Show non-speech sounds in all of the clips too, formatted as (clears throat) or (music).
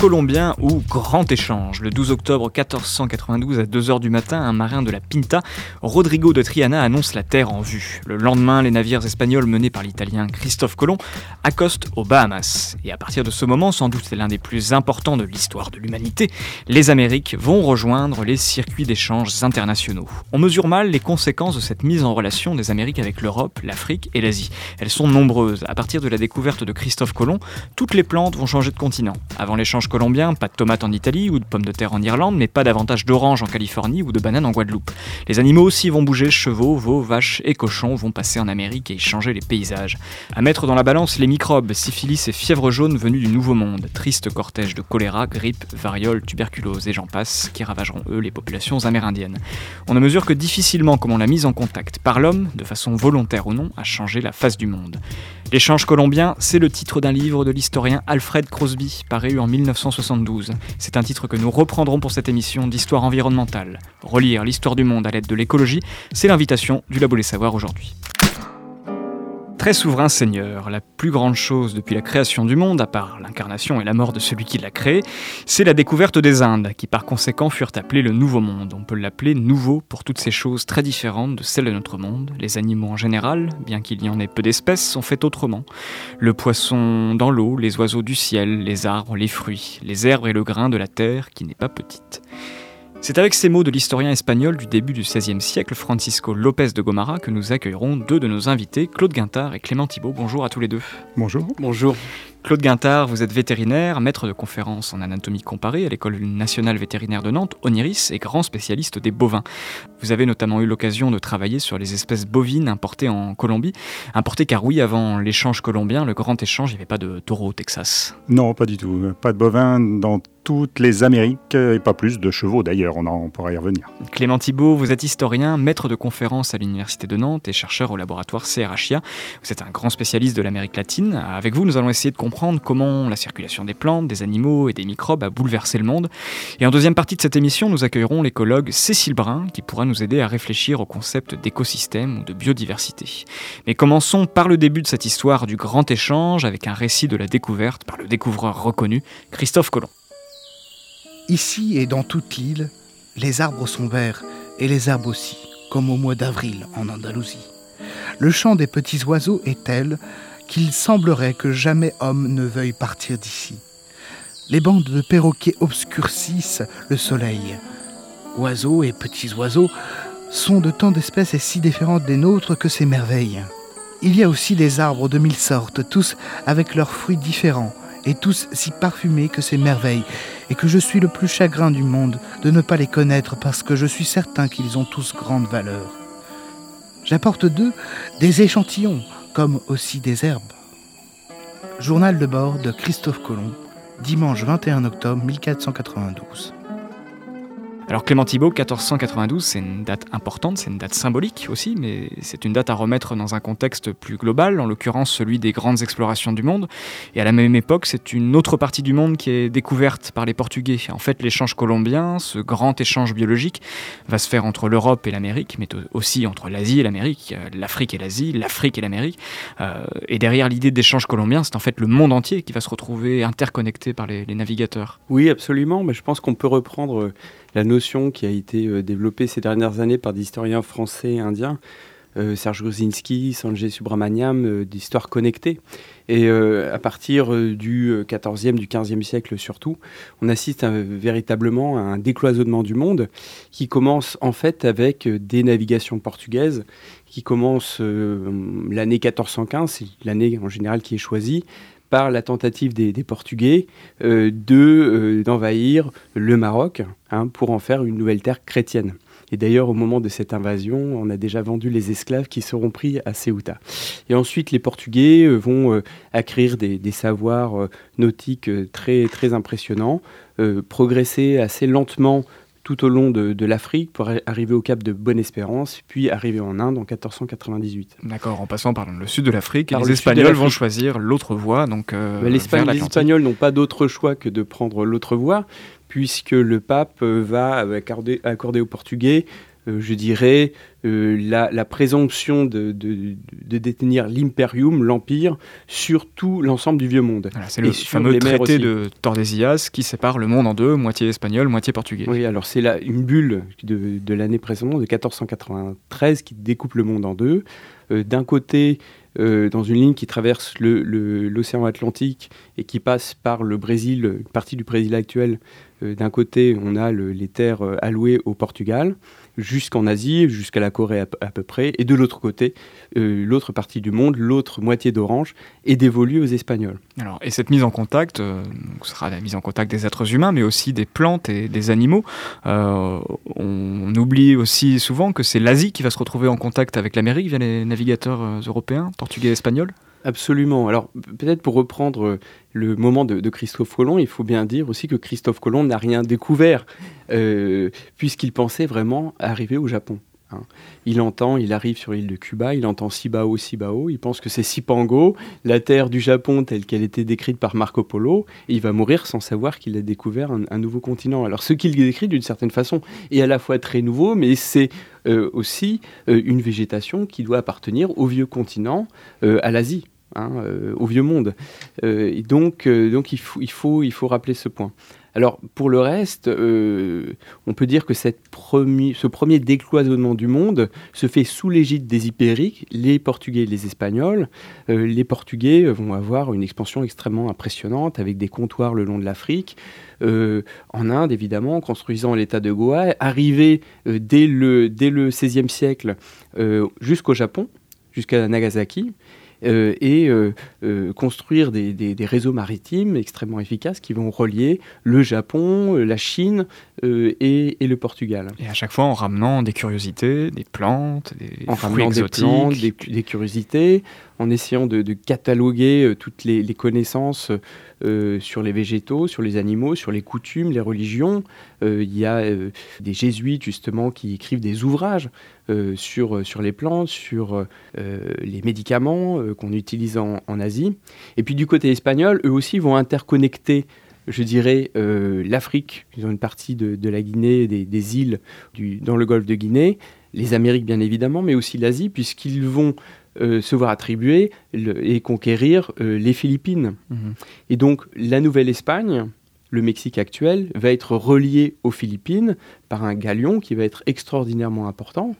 colombien ou grand échange. Le 12 octobre 1492 à 2h du matin, un marin de la Pinta, Rodrigo de Triana, annonce la terre en vue. Le lendemain, les navires espagnols menés par l'italien Christophe Colomb accostent aux Bahamas. Et à partir de ce moment, sans doute l'un des plus importants de l'histoire de l'humanité, les Amériques vont rejoindre les circuits d'échanges internationaux. On mesure mal les conséquences de cette mise en relation des Amériques avec l'Europe, l'Afrique et l'Asie. Elles sont nombreuses. À partir de la découverte de Christophe Colomb, toutes les plantes vont changer de continent. Avant l'échange colombien, pas de tomates en Italie ou de pommes de terre en Irlande, mais pas davantage d'oranges en Californie ou de bananes en Guadeloupe. Les animaux aussi vont bouger, chevaux, veaux, vaches et cochons vont passer en Amérique et changer les paysages. À mettre dans la balance les microbes, syphilis et fièvre jaune venus du Nouveau Monde, triste cortège de choléra, grippe, variole, tuberculose et j'en passe, qui ravageront eux les populations amérindiennes. On ne mesure que difficilement comment la mise en contact par l'homme, de façon volontaire ou non, a changé la face du monde. L'échange colombien, c'est le titre d'un livre de l'historien Alfred Crosby, paru en 1972. C'est un titre que nous reprendrons pour cette émission d'histoire environnementale. Relire l'histoire du monde à l'aide de l'écologie, c'est l'invitation du Labo des Savoirs aujourd'hui. Très souverain Seigneur, la plus grande chose depuis la création du monde, à part l'incarnation et la mort de celui qui l'a créé, c'est la découverte des Indes, qui par conséquent furent appelées le Nouveau Monde. On peut l'appeler nouveau pour toutes ces choses très différentes de celles de notre monde. Les animaux en général, bien qu'il y en ait peu d'espèces, sont faits autrement. Le poisson dans l'eau, les oiseaux du ciel, les arbres, les fruits, les herbes et le grain de la terre qui n'est pas petite. C'est avec ces mots de l'historien espagnol du début du XVIe siècle, Francisco López de Gomara, que nous accueillerons deux de nos invités, Claude Guintard et Clément Thibault. Bonjour à tous les deux. Bonjour. Bonjour. Claude Guintard, vous êtes vétérinaire, maître de conférences en anatomie comparée à l'École nationale vétérinaire de Nantes, Oniris, et grand spécialiste des bovins. Vous avez notamment eu l'occasion de travailler sur les espèces bovines importées en Colombie. Importées car oui, avant l'échange colombien, le grand échange, il n'y avait pas de taureaux au Texas. Non, pas du tout. Pas de bovins dans toutes les Amériques et pas plus de chevaux d'ailleurs, on, en, pourra y revenir. Clément Thibault, vous êtes historien, maître de conférences à l'Université de Nantes et chercheur au laboratoire CRHIA. Vous êtes un grand spécialiste de l'Amérique latine. Avec vous, nous allons essayer de comprendre comment la circulation des plantes, des animaux et des microbes a bouleversé le monde. Et en deuxième partie de cette émission, nous accueillerons l'écologue Cécile Brun qui pourra nous aider à réfléchir au concept d'écosystème ou de biodiversité. Mais commençons par le début de cette histoire du grand échange avec un récit de la découverte par le découvreur reconnu, Christophe Colomb. Ici et dans toute l'île, les arbres sont verts et les herbes aussi, comme au mois d'avril en Andalousie. Le chant des petits oiseaux est tel qu'il semblerait que jamais homme ne veuille partir d'ici. Les bandes de perroquets obscurcissent le soleil. Oiseaux et petits oiseaux sont de tant d'espèces et si différentes des nôtres que c'est merveille. Il y a aussi des arbres de mille sortes, tous avec leurs fruits différents, et tous si parfumés que c'est merveille, et que je suis le plus chagrin du monde de ne pas les connaître parce que je suis certain qu'ils ont tous grande valeur. J'apporte d'eux des échantillons, comme aussi des herbes. Journal de bord de Christophe Colomb, dimanche 21 octobre 1492. Alors Clément Thibault, 1492, c'est une date importante, c'est une date symbolique aussi, mais c'est une date à remettre dans un contexte plus global, en l'occurrence celui des grandes explorations du monde. Et à la même époque, c'est une autre partie du monde qui est découverte par les Portugais. En fait, l'échange colombien, ce grand échange biologique, va se faire entre l'Europe et l'Amérique, mais aussi entre l'Asie et l'Amérique, euh, l'Afrique et l'Asie, l'Afrique et l'Amérique. Euh, et derrière l'idée d'échange colombien, c'est en fait le monde entier qui va se retrouver interconnecté par les, les navigateurs. Oui, absolument, mais je pense qu'on peut reprendre la notion qui a été euh, développée ces dernières années par des historiens français et indiens, euh, Serge Gruzinski, Sanjay Subramaniam, euh, d'histoire connectée. Et à partir du 14e, du 15e siècle surtout, on assiste véritablement à un décloisonnement du monde qui commence en fait avec des navigations portugaises qui commencent l'année 1415, c'est l'année en général qui est choisie, par la tentative des, Portugais euh, de euh, d'envahir le Maroc hein, pour en faire une nouvelle terre chrétienne. Et d'ailleurs, au moment de cette invasion, on a déjà vendu les esclaves qui seront pris à Ceuta. Et ensuite, les Portugais euh, vont acquérir des, des savoirs nautiques très, très impressionnants, progresser assez lentement tout au long de, l'Afrique pour arriver au cap de Bonne-Espérance, puis arriver en Inde en 1498. D'accord, en passant par le sud de l'Afrique, les Espagnols vont choisir l'autre voie. Donc, euh, les Espagnols n'ont pas d'autre choix que de prendre l'autre voie, puisque le pape va accorder, accorder aux Portugais euh, je dirais, euh, la, présomption de, détenir l'imperium, l'empire, sur tout l'ensemble du vieux monde. c'est le fameux traité de Tordesillas qui sépare le monde en deux, moitié espagnol, moitié portugais. Oui, alors c'est une bulle de, l'année précédente, de 1493, qui découpe le monde en deux. Euh, d'un côté, dans une ligne qui traverse l'océan Atlantique et qui passe par le Brésil, une partie du Brésil actuel. D'un côté, on a les terres allouées au Portugal jusqu'en Asie, jusqu'à la Corée à, peu près, et de l'autre côté, euh, l'autre partie du monde, l'autre moitié d'Orange, est dévolue aux Espagnols. Alors, et cette mise en contact, euh, ce sera la mise en contact des êtres humains, mais aussi des plantes et des animaux. Euh, on oublie aussi souvent que c'est l'Asie qui va se retrouver en contact avec l'Amérique via les navigateurs européens, portugais et espagnols. Absolument. Alors peut-être pour reprendre euh, le moment de, Christophe Colomb, il faut bien dire aussi que Christophe Colomb n'a rien découvert, euh, puisqu'il pensait vraiment arriver au Japon. Hein. Il entend, il arrive sur l'île de Cuba, il entend Sibao, Sibao, il pense que c'est Sipango, la terre du Japon telle qu'elle était décrite par Marco Polo, et il va mourir sans savoir qu'il a découvert un, nouveau continent. Alors ce qu'il décrit d'une certaine façon est à la fois très nouveau, mais c'est euh, aussi une végétation qui doit appartenir au vieux continent, à l'Asie. Hein, euh, au vieux monde. Euh, et donc, euh, il, faut, rappeler ce point. Alors, pour le reste, on peut dire que ce premier décloisonnement du monde se fait sous l'égide des Hypériques, les Portugais et les Espagnols. les Portugais vont avoir une expansion extrêmement impressionnante avec des comptoirs le long de l'Afrique. en Inde, évidemment, construisant l'État de Goa, arrivé dès, le, dès le XVIe siècle jusqu'au Japon, jusqu'à Nagasaki. Euh, et euh, euh, construire des, réseaux maritimes extrêmement efficaces qui vont relier le Japon, la Chine et, le Portugal. Et à chaque fois en ramenant des curiosités, des plantes, des en fruits exotiques. des plantes, des, curiosités, en essayant de, cataloguer toutes les, connaissances sur les végétaux, sur les animaux, sur les coutumes, les religions. il y a des jésuites justement qui écrivent des ouvrages sur, sur les plantes, sur euh, les médicaments euh, qu'on utilise en, Asie. Et puis du côté espagnol, eux aussi vont interconnecter je dirais, l'Afrique, ils ont une partie de, la Guinée, des, îles dans le golfe de Guinée, les Amériques bien évidemment, mais aussi l'Asie, puisqu'ils vont se voir attribuer et conquérir les Philippines. Mmh. Et donc la Nouvelle-Espagne, le Mexique actuel va être relié aux Philippines par un galion qui va être extraordinairement important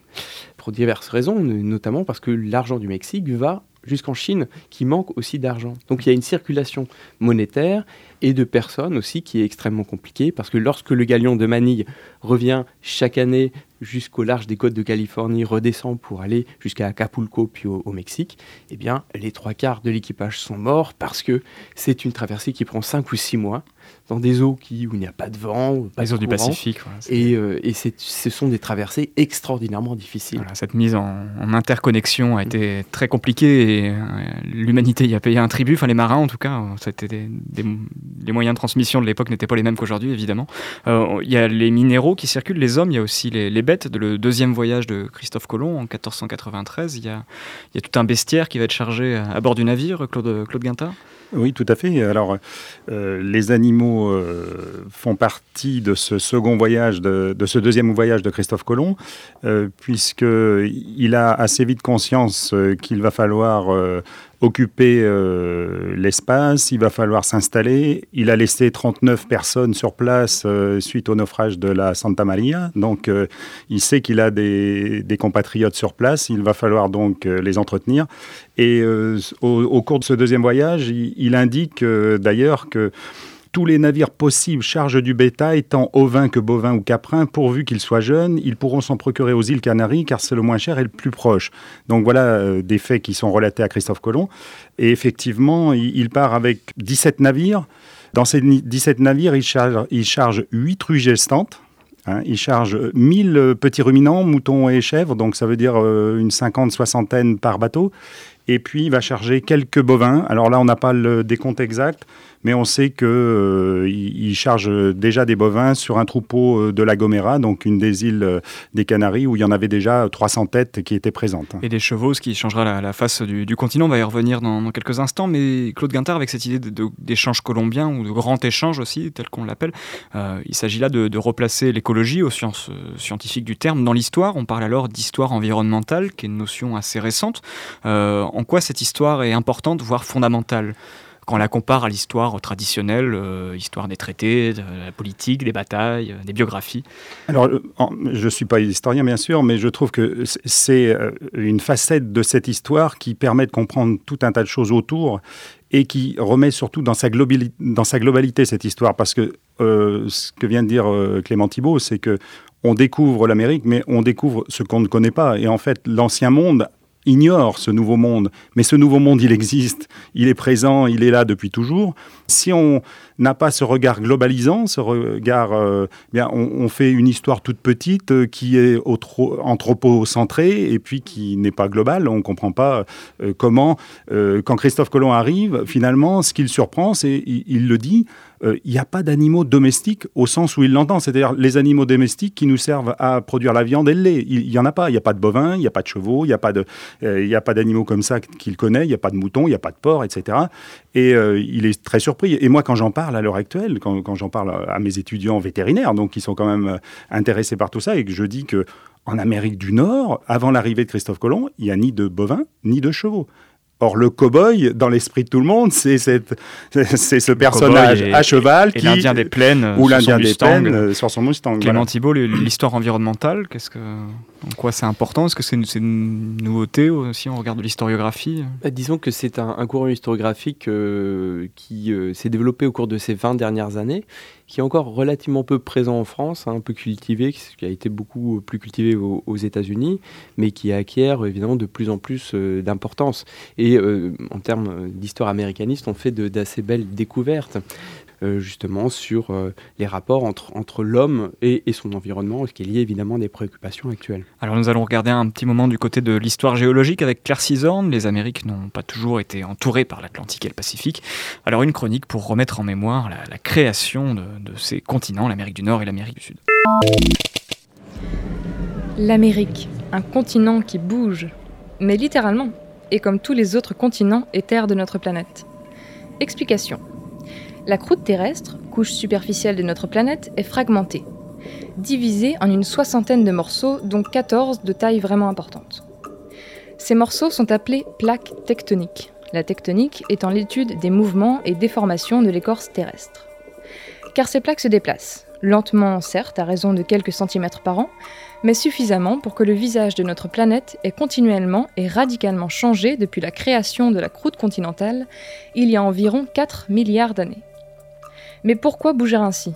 pour diverses raisons, notamment parce que l'argent du Mexique va jusqu'en Chine, qui manque aussi d'argent. Donc il y a une circulation monétaire et de personnes aussi qui est extrêmement compliquée, parce que lorsque le galion de Manille revient chaque année jusqu'au large des côtes de Californie, redescend pour aller jusqu'à Acapulco puis au, au, Mexique, eh bien les trois quarts de l'équipage sont morts parce que c'est une traversée qui prend cinq ou six mois dans des eaux qui, où il n'y a pas de vent, pas les eaux du Pacifique. et, euh, et ce sont des traversées extraordinairement difficiles. cette mise en, interconnexion a été très compliquée et euh, l'humanité y a payé un tribut, enfin les marins en tout cas. C'était des, les moyens de transmission de l'époque n'étaient pas les mêmes qu'aujourd'hui évidemment. Euh, il y a les minéraux qui circulent, les hommes, il y a aussi les, bêtes. De le deuxième voyage de Christophe Colomb en 1493, il y a, il y a tout un bestiaire qui va être chargé à, bord du navire, Claude, Claude Guinta oui, tout à fait. Alors, euh, les animaux euh, font partie de ce second voyage, de, ce deuxième voyage de Christophe Colomb, euh, puisqu'il a assez vite conscience qu'il va falloir occuper euh, l'espace, il va falloir s'installer. Il a laissé 39 personnes sur place euh, suite au naufrage de la Santa Maria. Donc, euh, il sait qu'il a des, compatriotes sur place. Il va falloir donc les entretenir. Et au, cours de ce deuxième voyage, il indique d'ailleurs que tous les navires possibles chargent du bétail, tant ovin que bovin ou caprin, pourvu qu'ils soient jeunes. Ils pourront s'en procurer aux îles Canaries car c'est le moins cher et le plus proche. Donc voilà euh, des faits qui sont relatés à Christophe Colomb. Et effectivement, il, part avec 17 navires. Dans ces 17 navires, il charge, il charge 8 truies gestantes. Hein. il charge 1000 petits ruminants, moutons et chèvres, donc ça veut dire euh, une cinquante, soixantaine par bateau et puis il va charger quelques bovins. Alors là, on n'a pas le décompte exact, mais on sait qu'il euh, charge déjà des bovins sur un troupeau euh, de la Gomera, donc une des îles euh, des Canaries, où il y en avait déjà 300 têtes qui étaient présentes. Et des chevaux, ce qui changera la, face du, continent, on va y revenir dans, quelques instants, mais Claude Guintard, avec cette idée d'échange colombien, ou de grand échange aussi, tel qu'on l'appelle, il s'agit là de, replacer l'écologie aux sciences scientifiques du terme dans l'histoire. On parle alors d'histoire environnementale, qui est une notion assez récente. en quoi cette histoire est importante, voire fondamentale? Quand on la compare à l'histoire traditionnelle, euh, histoire des traités, de la politique, des batailles, euh, des biographies Alors, euh, je ne suis pas historien, bien sûr, mais je trouve que c'est une facette de cette histoire qui permet de comprendre tout un tas de choses autour et qui remet surtout dans sa, globalité, dans sa globalité cette histoire. Parce que ce que vient de dire Clément Thibault, c'est que on découvre l'Amérique, mais on découvre ce qu'on ne connaît pas. Et en fait, l'ancien monde ignore ce nouveau monde. Mais ce nouveau monde, il existe, il est présent, il est là depuis toujours. Si on n'a pas ce regard globalisant, ce regard, euh, bien, on, fait une histoire toute petite euh, qui est anthropocentrée et puis qui n'est pas globale. On ne comprend pas euh, comment, quand Christophe Colomb arrive, finalement, ce qu'il surprend, c'est, il le dit, il n'y a pas d'animaux domestiques au sens où il l'entend, c'est-à-dire les animaux domestiques qui nous servent à produire la viande et le lait. Il n'y en a pas. Il n'y a pas de bovins, il n'y a pas de chevaux, il n'y a pas d'animaux comme ça qu'il connaît, il n'y a pas de moutons, il n'y a pas de porcs, etc. Et il est très surpris. Et moi, quand j'en parle, à l'heure actuelle, quand, j'en parle à mes étudiants vétérinaires, donc qui sont quand même euh, intéressés par tout ça, et que je dis que en Amérique du Nord, avant l'arrivée de Christophe Colomb, il n'y a ni de bovins ni de chevaux. Or, le cow-boy, dans l'esprit de tout le monde, c'est ce personnage à cheval qui. l'Indien des plaines. Ou l'Indien des plaines euh, sur son Mustang. Clément Thibault, l'histoire environnementale, qu'est-ce que. En quoi c'est important? Est-ce que c'est une, nouveauté aussi on regarde l'historiographie? Bah, Disons que c'est un, courant historiographique euh, qui euh, s'est développé au cours de ces 20 dernières années, qui est encore relativement peu présent en France, hein, un peu cultivé, qui a été beaucoup plus cultivé aux, États-Unis, mais qui acquiert évidemment de plus en plus euh, d'importance. Et en termes d'histoire américaniste, on fait d'assez belles découvertes. Euh, justement sur euh, les rapports entre, entre l'homme et, son environnement, ce qui est lié évidemment à des préoccupations actuelles. Alors nous allons regarder un petit moment du côté de l'histoire géologique avec Claire Cisorne. Les Amériques n'ont pas toujours été entourées par l'Atlantique et le Pacifique. Alors une chronique pour remettre en mémoire la, création de, de ces continents, l'Amérique du Nord et l'Amérique du Sud. L'Amérique, un continent qui bouge, mais littéralement, et comme tous les autres continents et terres de notre planète. Explication. La croûte terrestre, couche superficielle de notre planète, est fragmentée, divisée en une soixantaine de morceaux, dont 14 de taille vraiment importante. Ces morceaux sont appelés plaques tectoniques, la tectonique étant l'étude des mouvements et déformations de l'écorce terrestre. Car ces plaques se déplacent, lentement certes à raison de quelques centimètres par an, mais suffisamment pour que le visage de notre planète ait continuellement et radicalement changé depuis la création de la croûte continentale il y a environ 4 milliards d'années. Mais pourquoi bouger ainsi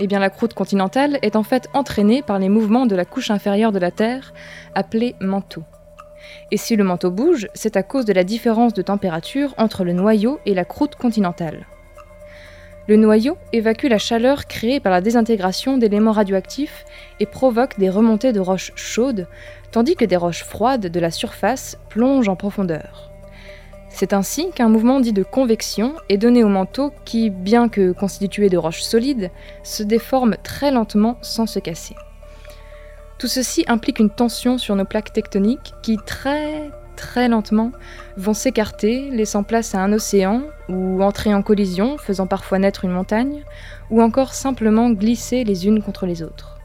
Eh bien la croûte continentale est en fait entraînée par les mouvements de la couche inférieure de la Terre, appelée manteau. Et si le manteau bouge, c'est à cause de la différence de température entre le noyau et la croûte continentale. Le noyau évacue la chaleur créée par la désintégration d'éléments radioactifs et provoque des remontées de roches chaudes, tandis que des roches froides de la surface plongent en profondeur. C'est ainsi qu'un mouvement dit de convection est donné au manteau qui, bien que constitué de roches solides, se déforme très lentement sans se casser. Tout ceci implique une tension sur nos plaques tectoniques qui très très lentement vont s'écarter, laissant place à un océan, ou entrer en collision, faisant parfois naître une montagne, ou encore simplement glisser les unes contre les autres.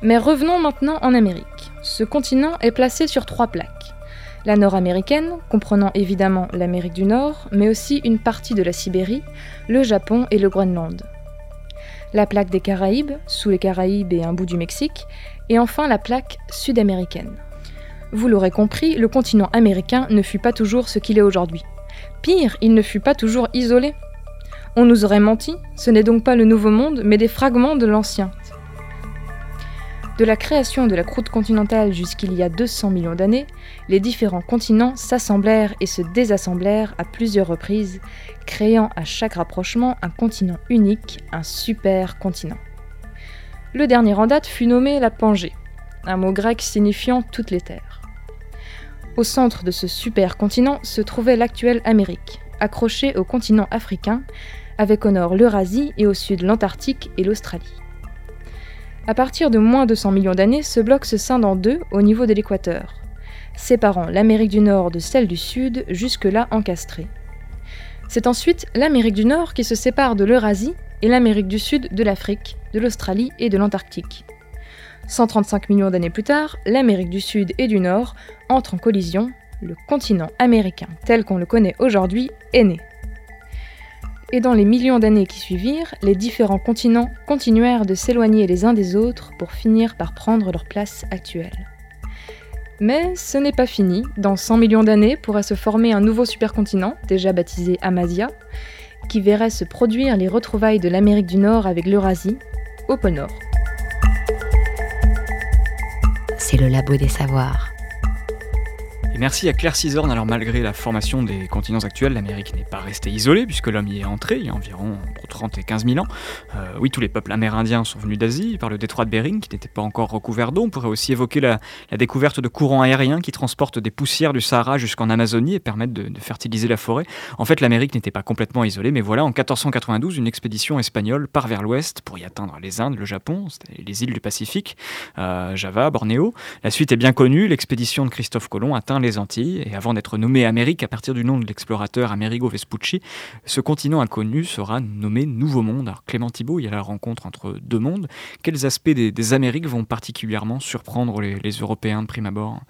Mais revenons maintenant en Amérique. Ce continent est placé sur trois plaques la nord-américaine, comprenant évidemment l'Amérique du Nord, mais aussi une partie de la Sibérie, le Japon et le Groenland. La plaque des Caraïbes, sous les Caraïbes et un bout du Mexique, et enfin la plaque sud-américaine. Vous l'aurez compris, le continent américain ne fut pas toujours ce qu'il est aujourd'hui. Pire, il ne fut pas toujours isolé. On nous aurait menti, ce n'est donc pas le nouveau monde, mais des fragments de l'ancien. De la création de la croûte continentale jusqu'il y a 200 millions d'années, les différents continents s'assemblèrent et se désassemblèrent à plusieurs reprises, créant à chaque rapprochement un continent unique, un super continent. Le dernier en date fut nommé la Pangée, un mot grec signifiant toutes les terres. Au centre de ce super-continent se trouvait l'actuelle Amérique, accrochée au continent africain, avec au nord l'Eurasie et au sud l'Antarctique et l'Australie. À partir de moins de 100 millions d'années, ce bloc se scinde en deux au niveau de l'équateur, séparant l'Amérique du Nord de celle du Sud, jusque-là encastrée. C'est ensuite l'Amérique du Nord qui se sépare de l'Eurasie et l'Amérique du Sud de l'Afrique, de l'Australie et de l'Antarctique. 135 millions d'années plus tard, l'Amérique du Sud et du Nord entrent en collision, le continent américain tel qu'on le connaît aujourd'hui est né. Et dans les millions d'années qui suivirent, les différents continents continuèrent de s'éloigner les uns des autres pour finir par prendre leur place actuelle. Mais ce n'est pas fini. Dans 100 millions d'années pourrait se former un nouveau supercontinent, déjà baptisé Amasia, qui verrait se produire les retrouvailles de l'Amérique du Nord avec l'Eurasie, au pôle Nord. C'est le labo des savoirs merci à Claire Cisorn. Alors, malgré la formation des continents actuels, l'Amérique n'est pas restée isolée, puisque l'homme y est entré il y a environ entre 30 et 15 000 ans. Euh, oui, tous les peuples amérindiens sont venus d'Asie, par le détroit de Bering, qui n'était pas encore recouvert d'eau. On pourrait aussi évoquer la, découverte de courants aériens qui transportent des poussières du Sahara jusqu'en Amazonie et permettent de, fertiliser la forêt. En fait, l'Amérique n'était pas complètement isolée, mais voilà, en 1492, une expédition espagnole part vers l'ouest pour y atteindre les Indes, le Japon, les îles du Pacifique, euh, Java, Bornéo. La suite est bien connue, l'expédition de Christophe Colomb atteint les Antilles, et avant d'être nommé Amérique à partir du nom de l'explorateur Amerigo Vespucci, ce continent inconnu sera nommé Nouveau Monde. Alors Clément Thibault, il y a la rencontre entre deux mondes. Quels aspects des, Amériques vont particulièrement surprendre les, les Européens de prime abord?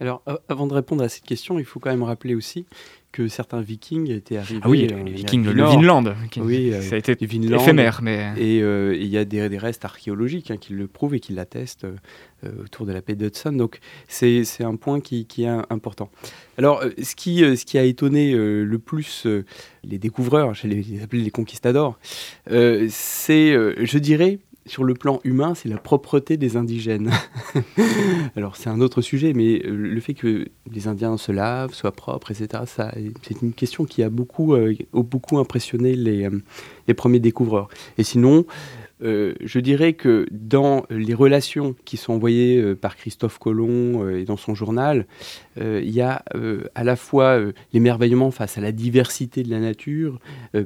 Alors, avant de répondre à cette question, il faut quand même rappeler aussi que certains vikings étaient arrivés. Ah oui, les vikings, le, Vinland. oui, ça a été éphémère. Mais... Et euh, il y a des, restes archéologiques hein, qui le prouvent et qui l'attestent euh, autour de la paix d'Hudson. Donc c'est un point qui, qui, est important. Alors, euh, ce qui, ce qui a étonné le plus les découvreurs, je les, appeler les conquistadors, c'est, je dirais, sur le plan humain, c'est la propreté des indigènes. (laughs) Alors c'est un autre sujet, mais euh, le fait que les Indiens se lavent, soient propres, etc., c'est une question qui a beaucoup, euh, beaucoup impressionné les, euh, les premiers découvreurs. Et sinon, je dirais que dans les relations qui sont envoyées par Christophe Colomb et dans son journal, il y a à la fois l'émerveillement face à la diversité de la nature,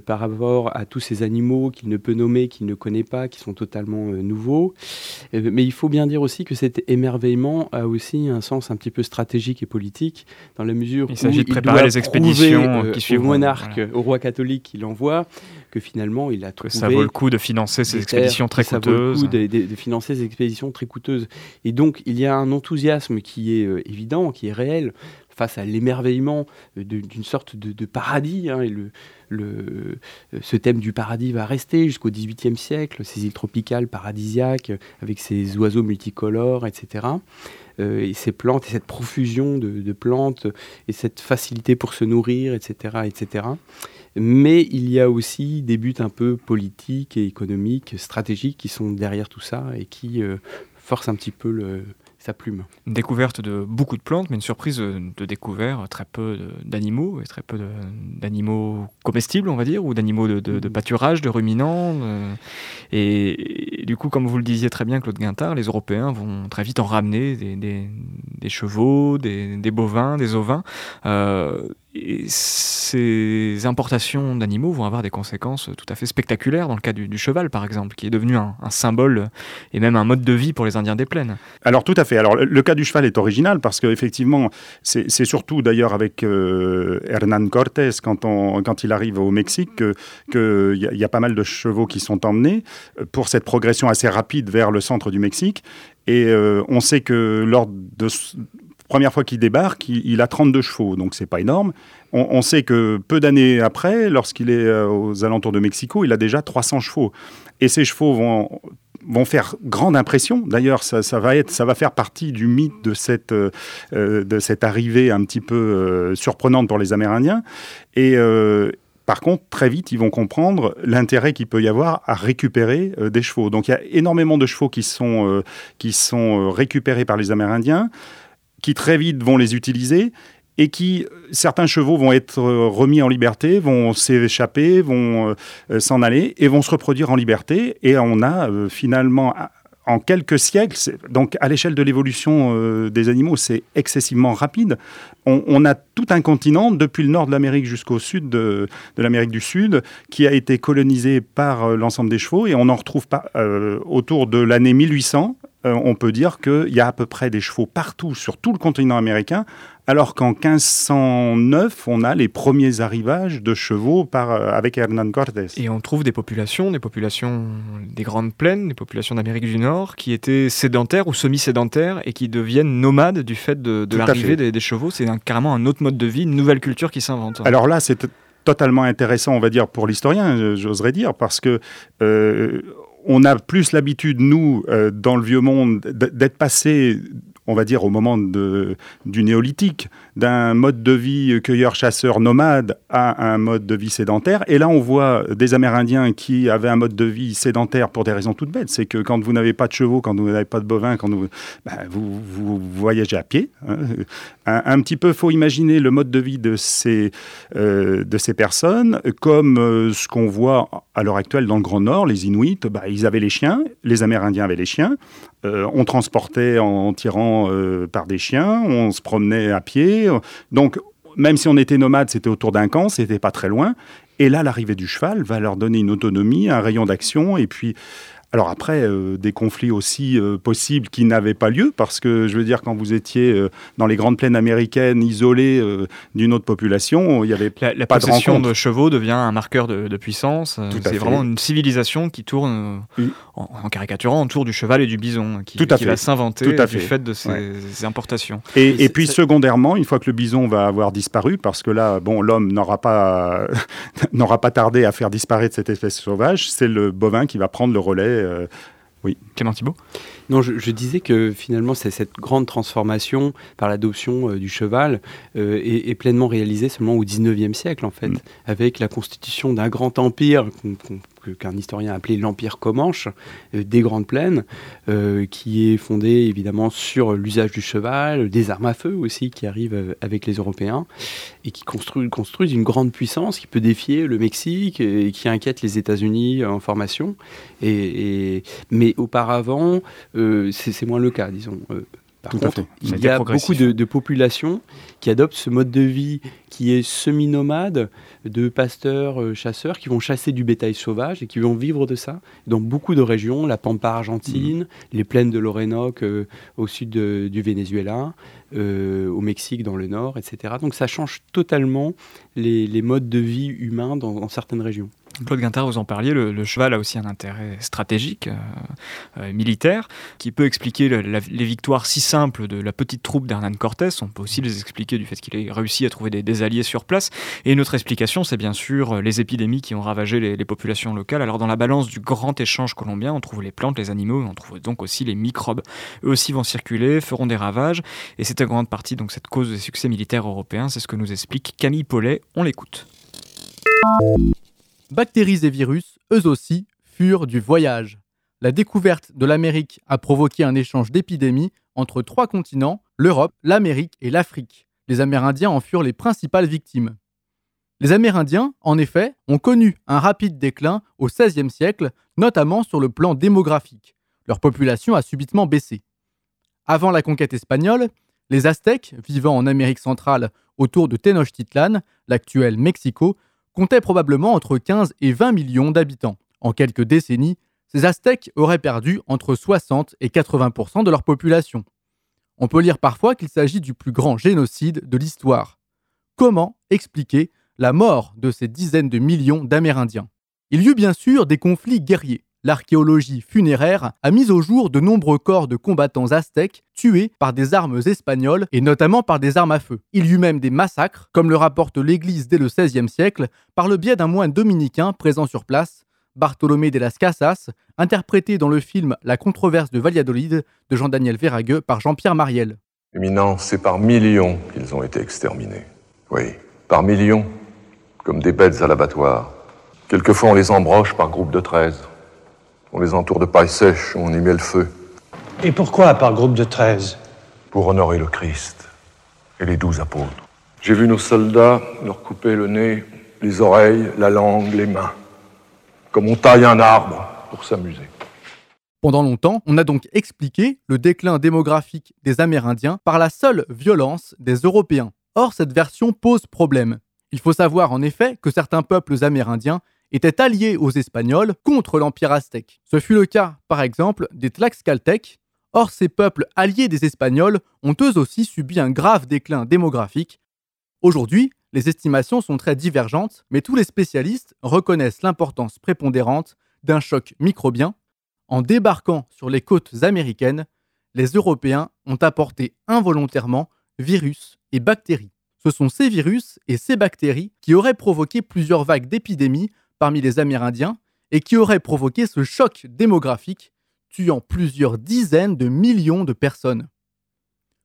par rapport à tous ces animaux qu'il ne peut nommer, qu'il ne connaît pas, qui sont totalement nouveaux. mais il faut bien dire aussi que cet émerveillement a aussi un sens un petit peu stratégique et politique, dans la mesure il s'agit de préparer les expéditions qui suivent au monarque, au roi catholique qu'il envoie, que finalement il a trouvé. Que ça vaut le coup de financer ces expéditions très coûteuses. Ça vaut le coup de, financer ces expéditions très coûteuses. Et donc il y a un enthousiasme qui est euh, évident, qui est réel face à l'émerveillement d'une sorte de, paradis. Hein, et le, ce thème du paradis va rester jusqu'au XVIIIe siècle, ces îles tropicales paradisiaques avec ces oiseaux multicolores, etc. Euh, et ces plantes et cette profusion de, de, plantes et cette facilité pour se nourrir, etc., etc. Mais il y a aussi des buts un peu politiques et économiques, stratégiques qui sont derrière tout ça et qui euh, forcent un petit peu le, sa plume. Une découverte de beaucoup de plantes, mais une surprise de, découvert très peu d'animaux, et très peu d'animaux comestibles, on va dire, ou d'animaux de, de, pâturage, de ruminants. Et, du coup, comme vous le disiez très bien, Claude Guintard, les Européens vont très vite en ramener des, des, chevaux, des, bovins, des ovins. Euh, et ces importations d'animaux vont avoir des conséquences tout à fait spectaculaires dans le cas du, cheval, par exemple, qui est devenu un, symbole et même un mode de vie pour les Indiens des plaines. Alors tout à fait. Alors le, cas du cheval est original parce qu'effectivement, c'est surtout d'ailleurs avec euh, Hernán Cortés, quand, il arrive au Mexique, qu'il y, a pas mal de chevaux qui sont emmenés pour cette progression assez rapide vers le centre du Mexique. Et euh, on sait que lors de première fois qu'il débarque, il, a 32 chevaux, donc c'est pas énorme. On, sait que peu d'années après, lorsqu'il est euh, aux alentours de Mexico, il a déjà 300 chevaux. Et ces chevaux vont vont faire grande impression. D'ailleurs, ça, va être, ça va faire partie du mythe de cette, euh, de cette arrivée un petit peu euh, surprenante pour les Amérindiens. Et, par contre, très vite, ils vont comprendre l'intérêt qu'il peut y avoir à récupérer des chevaux. Donc il y a énormément de chevaux qui sont, qui sont récupérés par les Amérindiens qui très vite vont les utiliser et qui, certains chevaux vont être euh, remis en liberté, vont s'échapper, vont euh, s'en aller et vont se reproduire en liberté. Et on a euh, finalement en quelques siècles, donc à l'échelle de l'évolution euh, des animaux, c'est excessivement rapide. On, a tout un continent, depuis le nord de l'Amérique jusqu'au sud de, l'Amérique du Sud, qui a été colonisé par euh, l'ensemble des chevaux, et on en retrouve pas, euh, autour de l'année 1800. On peut dire qu'il y a à peu près des chevaux partout sur tout le continent américain, alors qu'en 1509, on a les premiers arrivages de chevaux par, euh, avec Hernán Cortés. Et on trouve des populations, des populations des grandes plaines, des populations d'Amérique du Nord, qui étaient sédentaires ou semi-sédentaires et qui deviennent nomades du fait de, l'arrivée des, chevaux. C'est carrément un autre mode de vie, une nouvelle culture qui s'invente. Alors là, c'est totalement intéressant, on va dire, pour l'historien, j'oserais dire, parce que euh, on a plus l'habitude, nous, euh, dans le vieux monde, d'être passé on va dire au moment du néolithique, d'un mode de vie cueilleur-chasseur nomade à un mode de vie sédentaire. Et là, on voit des Amérindiens qui avaient un mode de vie sédentaire pour des raisons toutes bêtes. C'est que quand vous n'avez pas de chevaux, quand vous n'avez pas de bovins, quand vous, ben, vous, voyagez à pied. Hein. Un, petit peu, faut imaginer le mode de vie de ces, euh, de ces personnes comme euh, ce qu'on voit à l'heure actuelle dans le Grand Nord. Les Inuits, ben, ils avaient les chiens, les Amérindiens avaient les chiens. Euh, on transportait en, tirant par des chiens, on se promenait à pied. Donc, même si on était nomade, c'était autour d'un camp, c'était pas très loin. Et là, l'arrivée du cheval va leur donner une autonomie, un rayon d'action, et puis alors après, euh, des conflits aussi euh, possibles qui n'avaient pas lieu, parce que je veux dire, quand vous étiez euh, dans les grandes plaines américaines, isolées d'une autre population, il y avait la, la pas possession de, chevaux devient un marqueur de, puissance. C'est vraiment une civilisation qui tourne, en, caricaturant, autour du cheval et du bison, qui, qui va s'inventer du fait. de ces, importations. Et, puis secondairement, une fois que le bison va avoir disparu, parce que là, bon, l'homme n'aura pas (laughs) n'aura pas tardé à faire disparaître cette espèce sauvage, c'est le bovin qui va prendre le relais euh, oui, Clément Thibault? Non, je, disais que finalement, c'est cette grande transformation par l'adoption euh, du cheval euh, est, pleinement réalisée seulement au 19e siècle, en fait, mm. avec la constitution d'un grand empire qu'un historien a appelé l'Empire Comanche, euh, des Grandes Plaines, euh, qui est fondé évidemment sur l'usage du cheval, des armes à feu aussi qui arrivent euh, avec les Européens, et qui construisent, une grande puissance qui peut défier le Mexique et qui inquiète les États-Unis en formation. Et, mais auparavant, c'est moins le cas, disons. Par contre, il y a beaucoup de, populations qui adoptent ce mode de vie qui est semi-nomade, de pasteurs, euh, chasseurs, qui vont chasser du bétail sauvage et qui vont vivre de ça. Dans beaucoup de régions, la Pampa argentine, mmh. les plaines de l'Orénoque euh, au sud du Venezuela, euh, au Mexique dans le nord, etc. Donc ça change totalement les, modes de vie humains dans certaines régions. Claude Guintard, vous en parliez, le, cheval a aussi un intérêt stratégique, euh, euh, militaire, qui peut expliquer les victoires si simples de la petite troupe d'Hernan Cortés. On peut aussi les expliquer du fait qu'il ait réussi à trouver des, alliés sur place. Et une autre explication, c'est bien sûr euh, les épidémies qui ont ravagé les, populations locales. Alors dans la balance du grand échange colombien, on trouve les plantes, les animaux, on trouve donc aussi les microbes. Eux aussi vont circuler, feront des ravages, et c'est en grande partie donc cette cause des succès militaires européens. C'est ce que nous explique Camille Paulet. On l'écoute. Bactéries et virus, eux aussi, furent du voyage. La découverte de l'Amérique a provoqué un échange d'épidémies entre trois continents, l'Europe, l'Amérique et l'Afrique. Les Amérindiens en furent les principales victimes. Les Amérindiens, en effet, ont connu un rapide déclin au XVIe siècle, notamment sur le plan démographique. Leur population a subitement baissé. Avant la conquête espagnole, les Aztèques, vivant en Amérique centrale autour de Tenochtitlan, l'actuel Mexico, comptait probablement entre 15 et 20 millions d'habitants. En quelques décennies, ces Aztèques auraient perdu entre 60 et 80% de leur population. On peut lire parfois qu'il s'agit du plus grand génocide de l'histoire. Comment expliquer la mort de ces dizaines de millions d'Amérindiens? Il y eut bien sûr des conflits guerriers l'archéologie funéraire a mis au jour de nombreux corps de combattants aztèques tués par des armes espagnoles et notamment par des armes à feu. Il y eut même des massacres, comme le rapporte l'Église dès le XVIe siècle, par le biais d'un moine dominicain présent sur place, Bartolomé de las Casas, interprété dans le film La controverse de Valladolid de Jean-Daniel Verragueux par Jean-Pierre Mariel. C'est par millions qu'ils ont été exterminés. Oui, par millions, comme des bêtes à l'abattoir. Quelquefois, on les embroche par groupe de treize. On les entoure de paille sèche, on y met le feu. Et pourquoi par groupe de 13 Pour honorer le Christ et les douze apôtres. J'ai vu nos soldats leur couper le nez, les oreilles, la langue, les mains, comme on taille un arbre pour s'amuser. Pendant longtemps, on a donc expliqué le déclin démographique des Amérindiens par la seule violence des Européens. Or, cette version pose problème. Il faut savoir en effet que certains peuples amérindiens étaient alliés aux Espagnols contre l'Empire aztèque. Ce fut le cas, par exemple, des Tlaxcaltèques. Or, ces peuples alliés des Espagnols ont eux aussi subi un grave déclin démographique. Aujourd'hui, les estimations sont très divergentes, mais tous les spécialistes reconnaissent l'importance prépondérante d'un choc microbien. En débarquant sur les côtes américaines, les Européens ont apporté involontairement virus et bactéries. Ce sont ces virus et ces bactéries qui auraient provoqué plusieurs vagues d'épidémies parmi les Amérindiens et qui auraient provoqué ce choc démographique, tuant plusieurs dizaines de millions de personnes.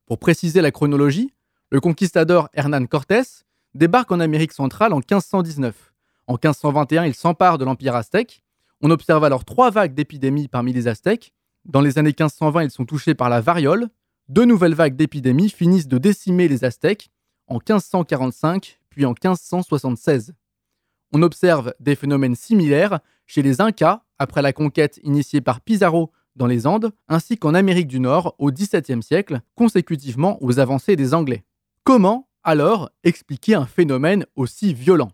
Pour préciser la chronologie, le conquistador Hernán Cortés débarque en Amérique centrale en 1519. En 1521, il s'empare de l'Empire aztèque. On observe alors trois vagues d'épidémies parmi les Aztèques. Dans les années 1520, ils sont touchés par la variole. Deux nouvelles vagues d'épidémies finissent de décimer les Aztèques en 1545 puis en 1576. On observe des phénomènes similaires chez les Incas après la conquête initiée par Pizarro dans les Andes, ainsi qu'en Amérique du Nord au XVIIe siècle, consécutivement aux avancées des Anglais. Comment, alors, expliquer un phénomène aussi violent?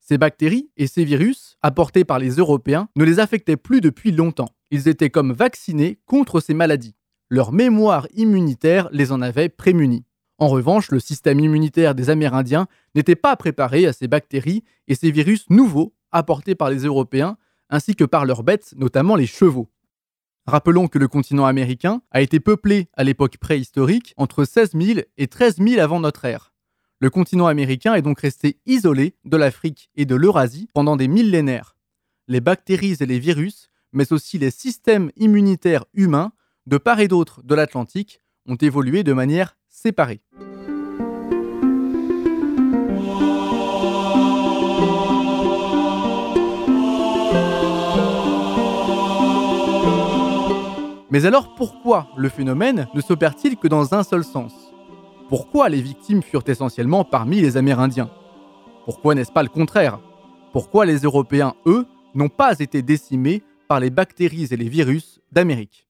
Ces bactéries et ces virus, apportés par les Européens, ne les affectaient plus depuis longtemps. Ils étaient comme vaccinés contre ces maladies. Leur mémoire immunitaire les en avait prémunis. En revanche, le système immunitaire des Amérindiens n'était pas préparé à ces bactéries et ces virus nouveaux apportés par les Européens, ainsi que par leurs bêtes, notamment les chevaux. Rappelons que le continent américain a été peuplé à l'époque préhistorique entre 16 000 et 13 000 avant notre ère. Le continent américain est donc resté isolé de l'Afrique et de l'Eurasie pendant des millénaires. Les bactéries et les virus, mais aussi les systèmes immunitaires humains, de part et d'autre de l'Atlantique, ont évolué de manière Mais alors pourquoi le phénomène ne s'opère-t-il que dans un seul sens? Pourquoi les victimes furent essentiellement parmi les Amérindiens? Pourquoi n'est-ce pas le contraire? Pourquoi les Européens, eux, n'ont pas été décimés par les bactéries et les virus d'Amérique?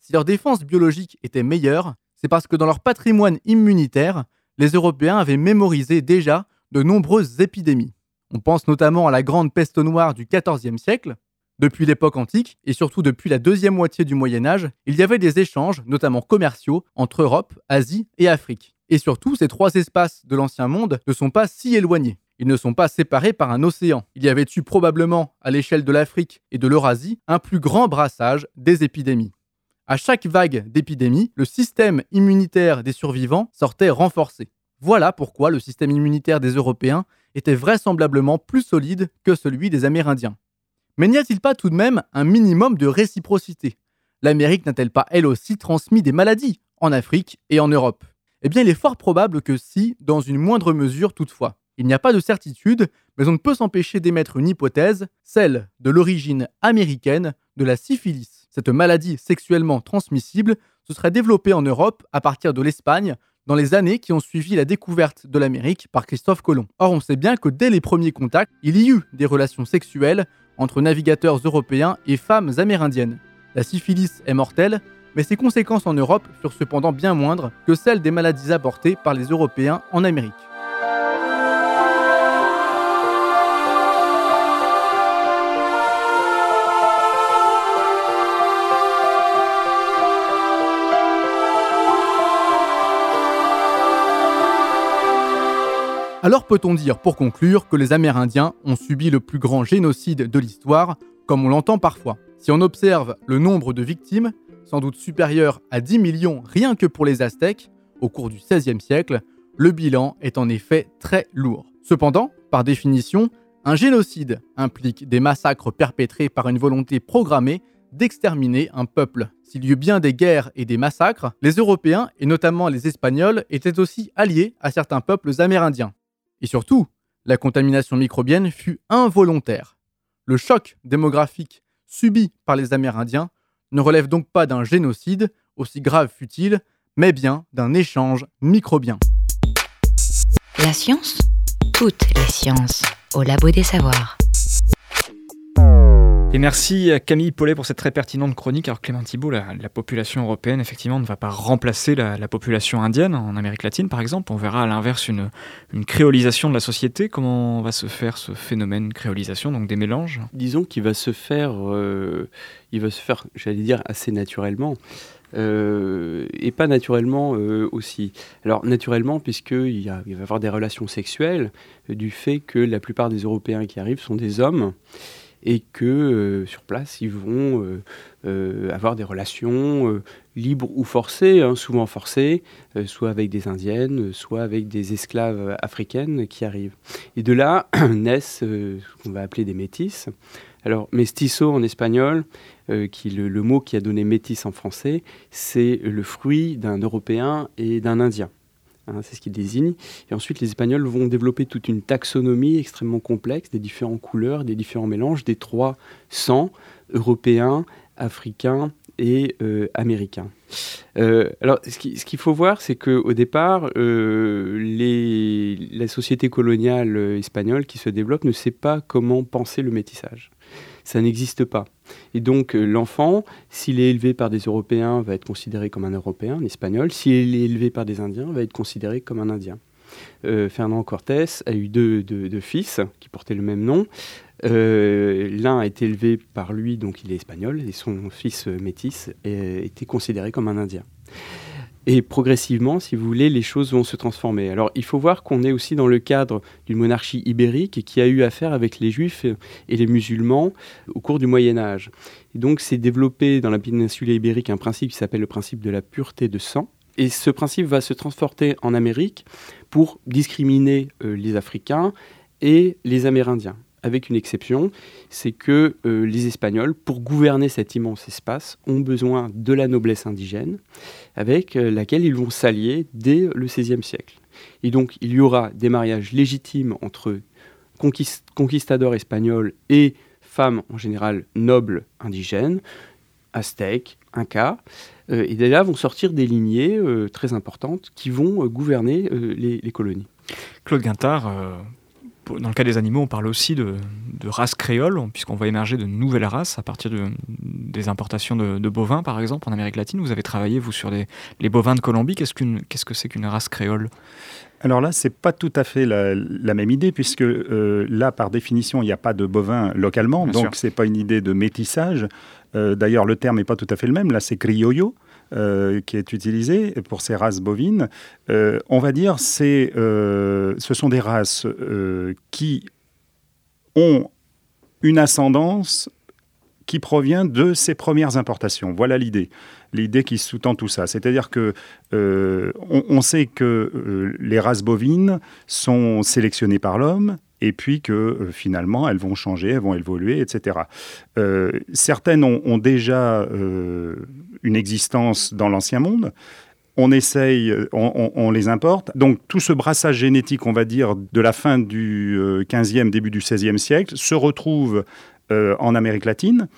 Si leur défense biologique était meilleure, c'est parce que dans leur patrimoine immunitaire, les Européens avaient mémorisé déjà de nombreuses épidémies. On pense notamment à la grande peste noire du XIVe siècle, depuis l'époque antique, et surtout depuis la deuxième moitié du Moyen Âge, il y avait des échanges, notamment commerciaux, entre Europe, Asie et Afrique. Et surtout, ces trois espaces de l'Ancien Monde ne sont pas si éloignés. Ils ne sont pas séparés par un océan. Il y avait eu probablement, à l'échelle de l'Afrique et de l'Eurasie, un plus grand brassage des épidémies. À chaque vague d'épidémie, le système immunitaire des survivants sortait renforcé. Voilà pourquoi le système immunitaire des Européens était vraisemblablement plus solide que celui des Amérindiens. Mais n'y a-t-il pas tout de même un minimum de réciprocité? L'Amérique n'a-t-elle pas elle aussi transmis des maladies en Afrique et en Europe? Eh bien, il est fort probable que si, dans une moindre mesure toutefois. Il n'y a pas de certitude, mais on ne peut s'empêcher d'émettre une hypothèse, celle de l'origine américaine de la syphilis. Cette maladie sexuellement transmissible se serait développée en Europe à partir de l'Espagne dans les années qui ont suivi la découverte de l'Amérique par Christophe Colomb. Or, on sait bien que dès les premiers contacts, il y eut des relations sexuelles entre navigateurs européens et femmes amérindiennes. La syphilis est mortelle, mais ses conséquences en Europe furent cependant bien moindres que celles des maladies apportées par les Européens en Amérique. Alors peut-on dire, pour conclure, que les Amérindiens ont subi le plus grand génocide de l'histoire, comme on l'entend parfois? Si on observe le nombre de victimes, sans doute supérieur à 10 millions rien que pour les Aztèques, au cours du XVIe siècle, le bilan est en effet très lourd. Cependant, par définition, un génocide implique des massacres perpétrés par une volonté programmée d'exterminer un peuple. S'il y eut bien des guerres et des massacres, les Européens, et notamment les Espagnols, étaient aussi alliés à certains peuples amérindiens. Et surtout, la contamination microbienne fut involontaire. Le choc démographique subi par les Amérindiens ne relève donc pas d'un génocide, aussi grave fut-il, mais bien d'un échange microbien. La science Toutes les sciences, au labo des savoirs. Et merci à Camille Paulet pour cette très pertinente chronique. Alors Clément Thibault, la, population européenne, effectivement, ne va pas remplacer la, population indienne en Amérique latine, par exemple. On verra à l'inverse une, créolisation de la société. Comment va se faire ce phénomène créolisation, donc des mélanges? Disons qu'il va se faire, euh, il va se faire, j'allais dire, assez naturellement. Euh, et pas naturellement euh, aussi. Alors naturellement, puisqu'il il va y avoir des relations sexuelles, du fait que la plupart des Européens qui arrivent sont des hommes, et que euh, sur place, ils vont euh, euh, avoir des relations libres ou forcées, hein, souvent forcées, soit avec des Indiennes, soit avec des esclaves africaines qui arrivent. Et de là (clears throat) naissent ce qu'on va appeler des métis. Alors, mestizo en espagnol, qui le, le, mot qui a donné métis en français, c'est le fruit d'un Européen et d'un Indien. Hein, c'est ce qu'il désigne. Et ensuite, les Espagnols vont développer toute une taxonomie extrêmement complexe des différentes couleurs, des différents mélanges des trois sangs européens, africains et euh, américains. Euh, alors, ce qu'il faut voir, c'est qu'au départ, euh, la société coloniale espagnole qui se développe ne sait pas comment penser le métissage ça n'existe pas. Et donc euh, l'enfant, s'il est élevé par des Européens, va être considéré comme un Européen, un Espagnol. S'il est élevé par des Indiens, va être considéré comme un Indien. Euh, Fernand Cortés a eu deux, fils qui portaient le même nom. Euh, l'un a été élevé par lui, donc il est espagnol, et son fils métis était considéré comme un Indien. Et progressivement, si vous voulez, les choses vont se transformer. Alors il faut voir qu'on est aussi dans le cadre d'une monarchie ibérique qui a eu affaire avec les juifs et les musulmans au cours du Moyen Âge. Et donc s'est développé dans la péninsule ibérique un principe qui s'appelle le principe de la pureté de sang. Et ce principe va se transporter en Amérique pour discriminer euh, les Africains et les Amérindiens avec une exception, c'est que euh, les Espagnols, pour gouverner cet immense espace, ont besoin de la noblesse indigène, avec euh, laquelle ils vont s'allier dès le XVIe siècle. Et donc, il y aura des mariages légitimes entre conquistadors espagnols et femmes en général nobles indigènes, aztèques, incas, euh, et dès là vont sortir des lignées très importantes qui vont gouverner les, les, colonies. Claude Guintard, dans le cas des animaux, on parle aussi de, races créoles, puisqu'on va émerger de nouvelles races à partir des importations de, bovins, par exemple, en Amérique latine. Vous avez travaillé, vous, sur les bovins de Colombie. Qu'est-ce, que c'est qu'une race créole? Alors là, c'est pas tout à fait la, même idée, puisque euh, là, par définition, il n'y a pas de bovins localement, donc ce n'est pas une idée de métissage. Euh, d'ailleurs, le terme n'est pas tout à fait le même. Là, c'est criollo. Euh, qui est utilisé pour ces races bovines, euh, on va dire c'est euh, ce sont des races qui ont une ascendance qui provient de ces premières importations. Voilà l'idée, l'idée qui sous-tend tout ça. C'est-à-dire que sait que les races bovines sont sélectionnées par l'homme et puis que finalement elles vont changer, elles vont évoluer, etc. certaines ont, déjà une existence dans l'ancien monde. On essaye, on, les importe. Donc tout ce brassage génétique, on va dire, de la fin du 15e, euh, début du 16e siècle, se retrouve euh, en Amérique latine.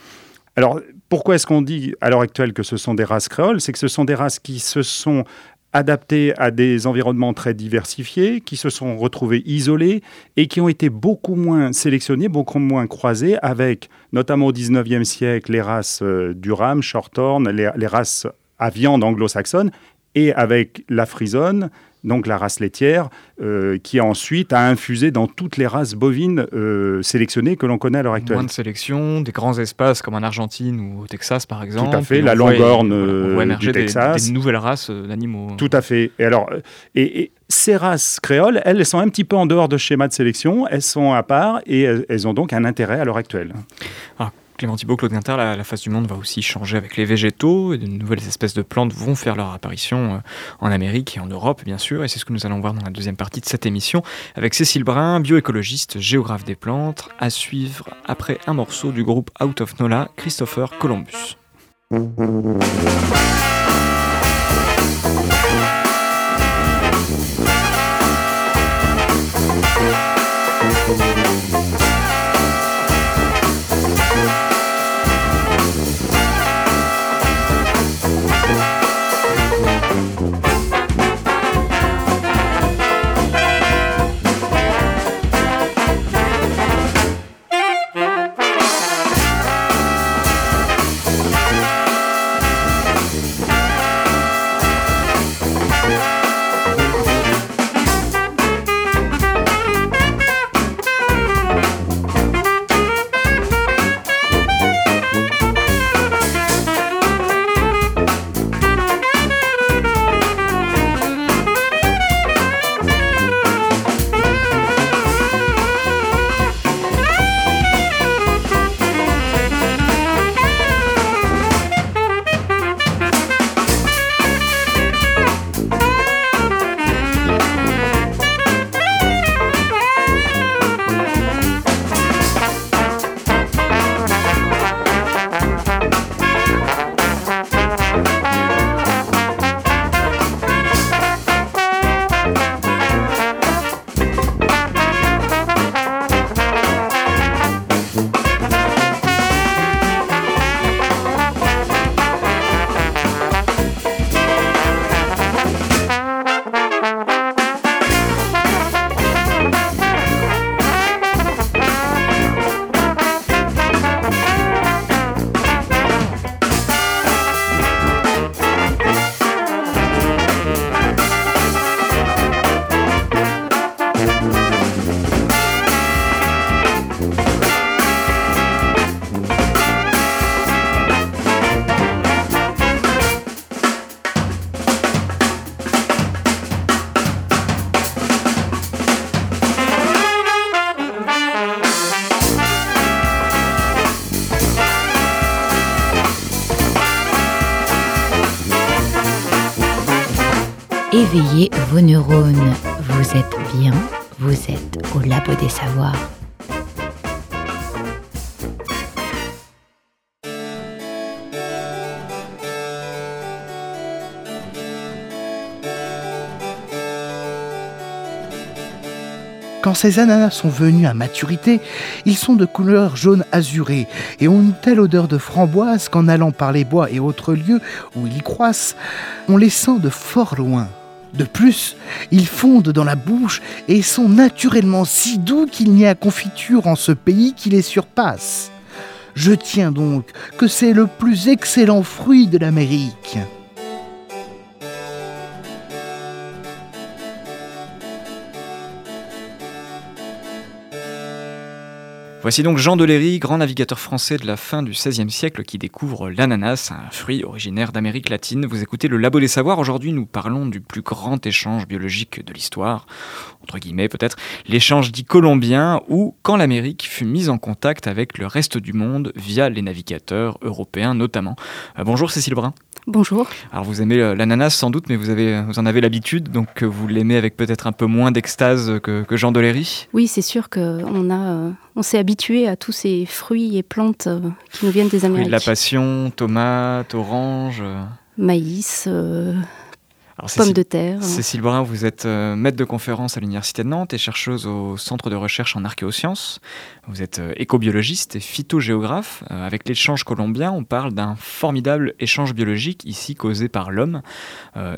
Alors pourquoi est-ce qu'on dit à l'heure actuelle que ce sont des races créoles? C'est que ce sont des races qui se sont adaptées à des environnements très diversifiés, qui se sont retrouvées isolées et qui ont été beaucoup moins sélectionnées, beaucoup moins croisées avec, notamment au 19e siècle, les races euh, Durham, Shorthorn, les, les races à viande anglo-saxonne, et avec la frisonne, donc la race laitière, euh, qui ensuite a infusé dans toutes les races bovines euh, sélectionnées que l'on connaît à l'heure actuelle. Moins de sélection, des grands espaces comme en Argentine ou au Texas par exemple. Tout à fait, la longuorne euh, du Texas. Des, nouvelles races d'animaux. Tout à fait. Et alors, et, ces races créoles, elles, sont un petit peu en dehors de schéma de sélection, elles sont à part et elles, ont donc un intérêt à l'heure actuelle. Clément Thibault, Claude Guinter, la, face du monde va aussi changer avec les végétaux et de nouvelles espèces de plantes vont faire leur apparition euh, en Amérique et en Europe, bien sûr. Et c'est ce que nous allons voir dans la deuxième partie de cette émission avec Cécile Brun, bioécologiste, géographe des plantes, à suivre après un morceau du groupe Out of Nola, Christopher Columbus. Ces ananas sont venus à maturité, ils sont de couleur jaune azuré et ont une telle odeur de framboise qu'en allant par les bois et autres lieux où ils croissent, on les sent de fort loin. De plus, ils fondent dans la bouche et sont naturellement si doux qu'il n'y a confiture en ce pays qui les surpasse. Je tiens donc que c'est le plus excellent fruit de l'Amérique. Voici donc Jean Deléry, grand navigateur français de la fin du XVIe siècle qui découvre l'ananas, un fruit originaire d'Amérique latine. Vous écoutez le Labo des Savoirs. Aujourd'hui, nous parlons du plus grand échange biologique de l'histoire, entre guillemets peut-être, l'échange dit colombien, ou quand l'Amérique fut mise en contact avec le reste du monde via les navigateurs européens notamment. Euh, bonjour Cécile Brun. Bonjour. Alors vous aimez l'ananas sans doute, mais vous, avez, vous en avez l'habitude, donc vous l'aimez avec peut-être un peu moins d'extase que, que Jean Deléry? Oui, c'est sûr qu'on a, euh, on s'est habitué à tous ces fruits et plantes euh, qui nous viennent des Amériques. de la passion, tomates, oranges. Maïs. Euh, pommes de terre. Cécile Brun, vous êtes euh, maître de conférence à l'Université de Nantes et chercheuse au Centre de recherche en archéosciences. Vous êtes euh, écobiologiste et phytogéographe. Euh, avec l'échange colombien, on parle d'un formidable échange biologique ici causé par l'homme.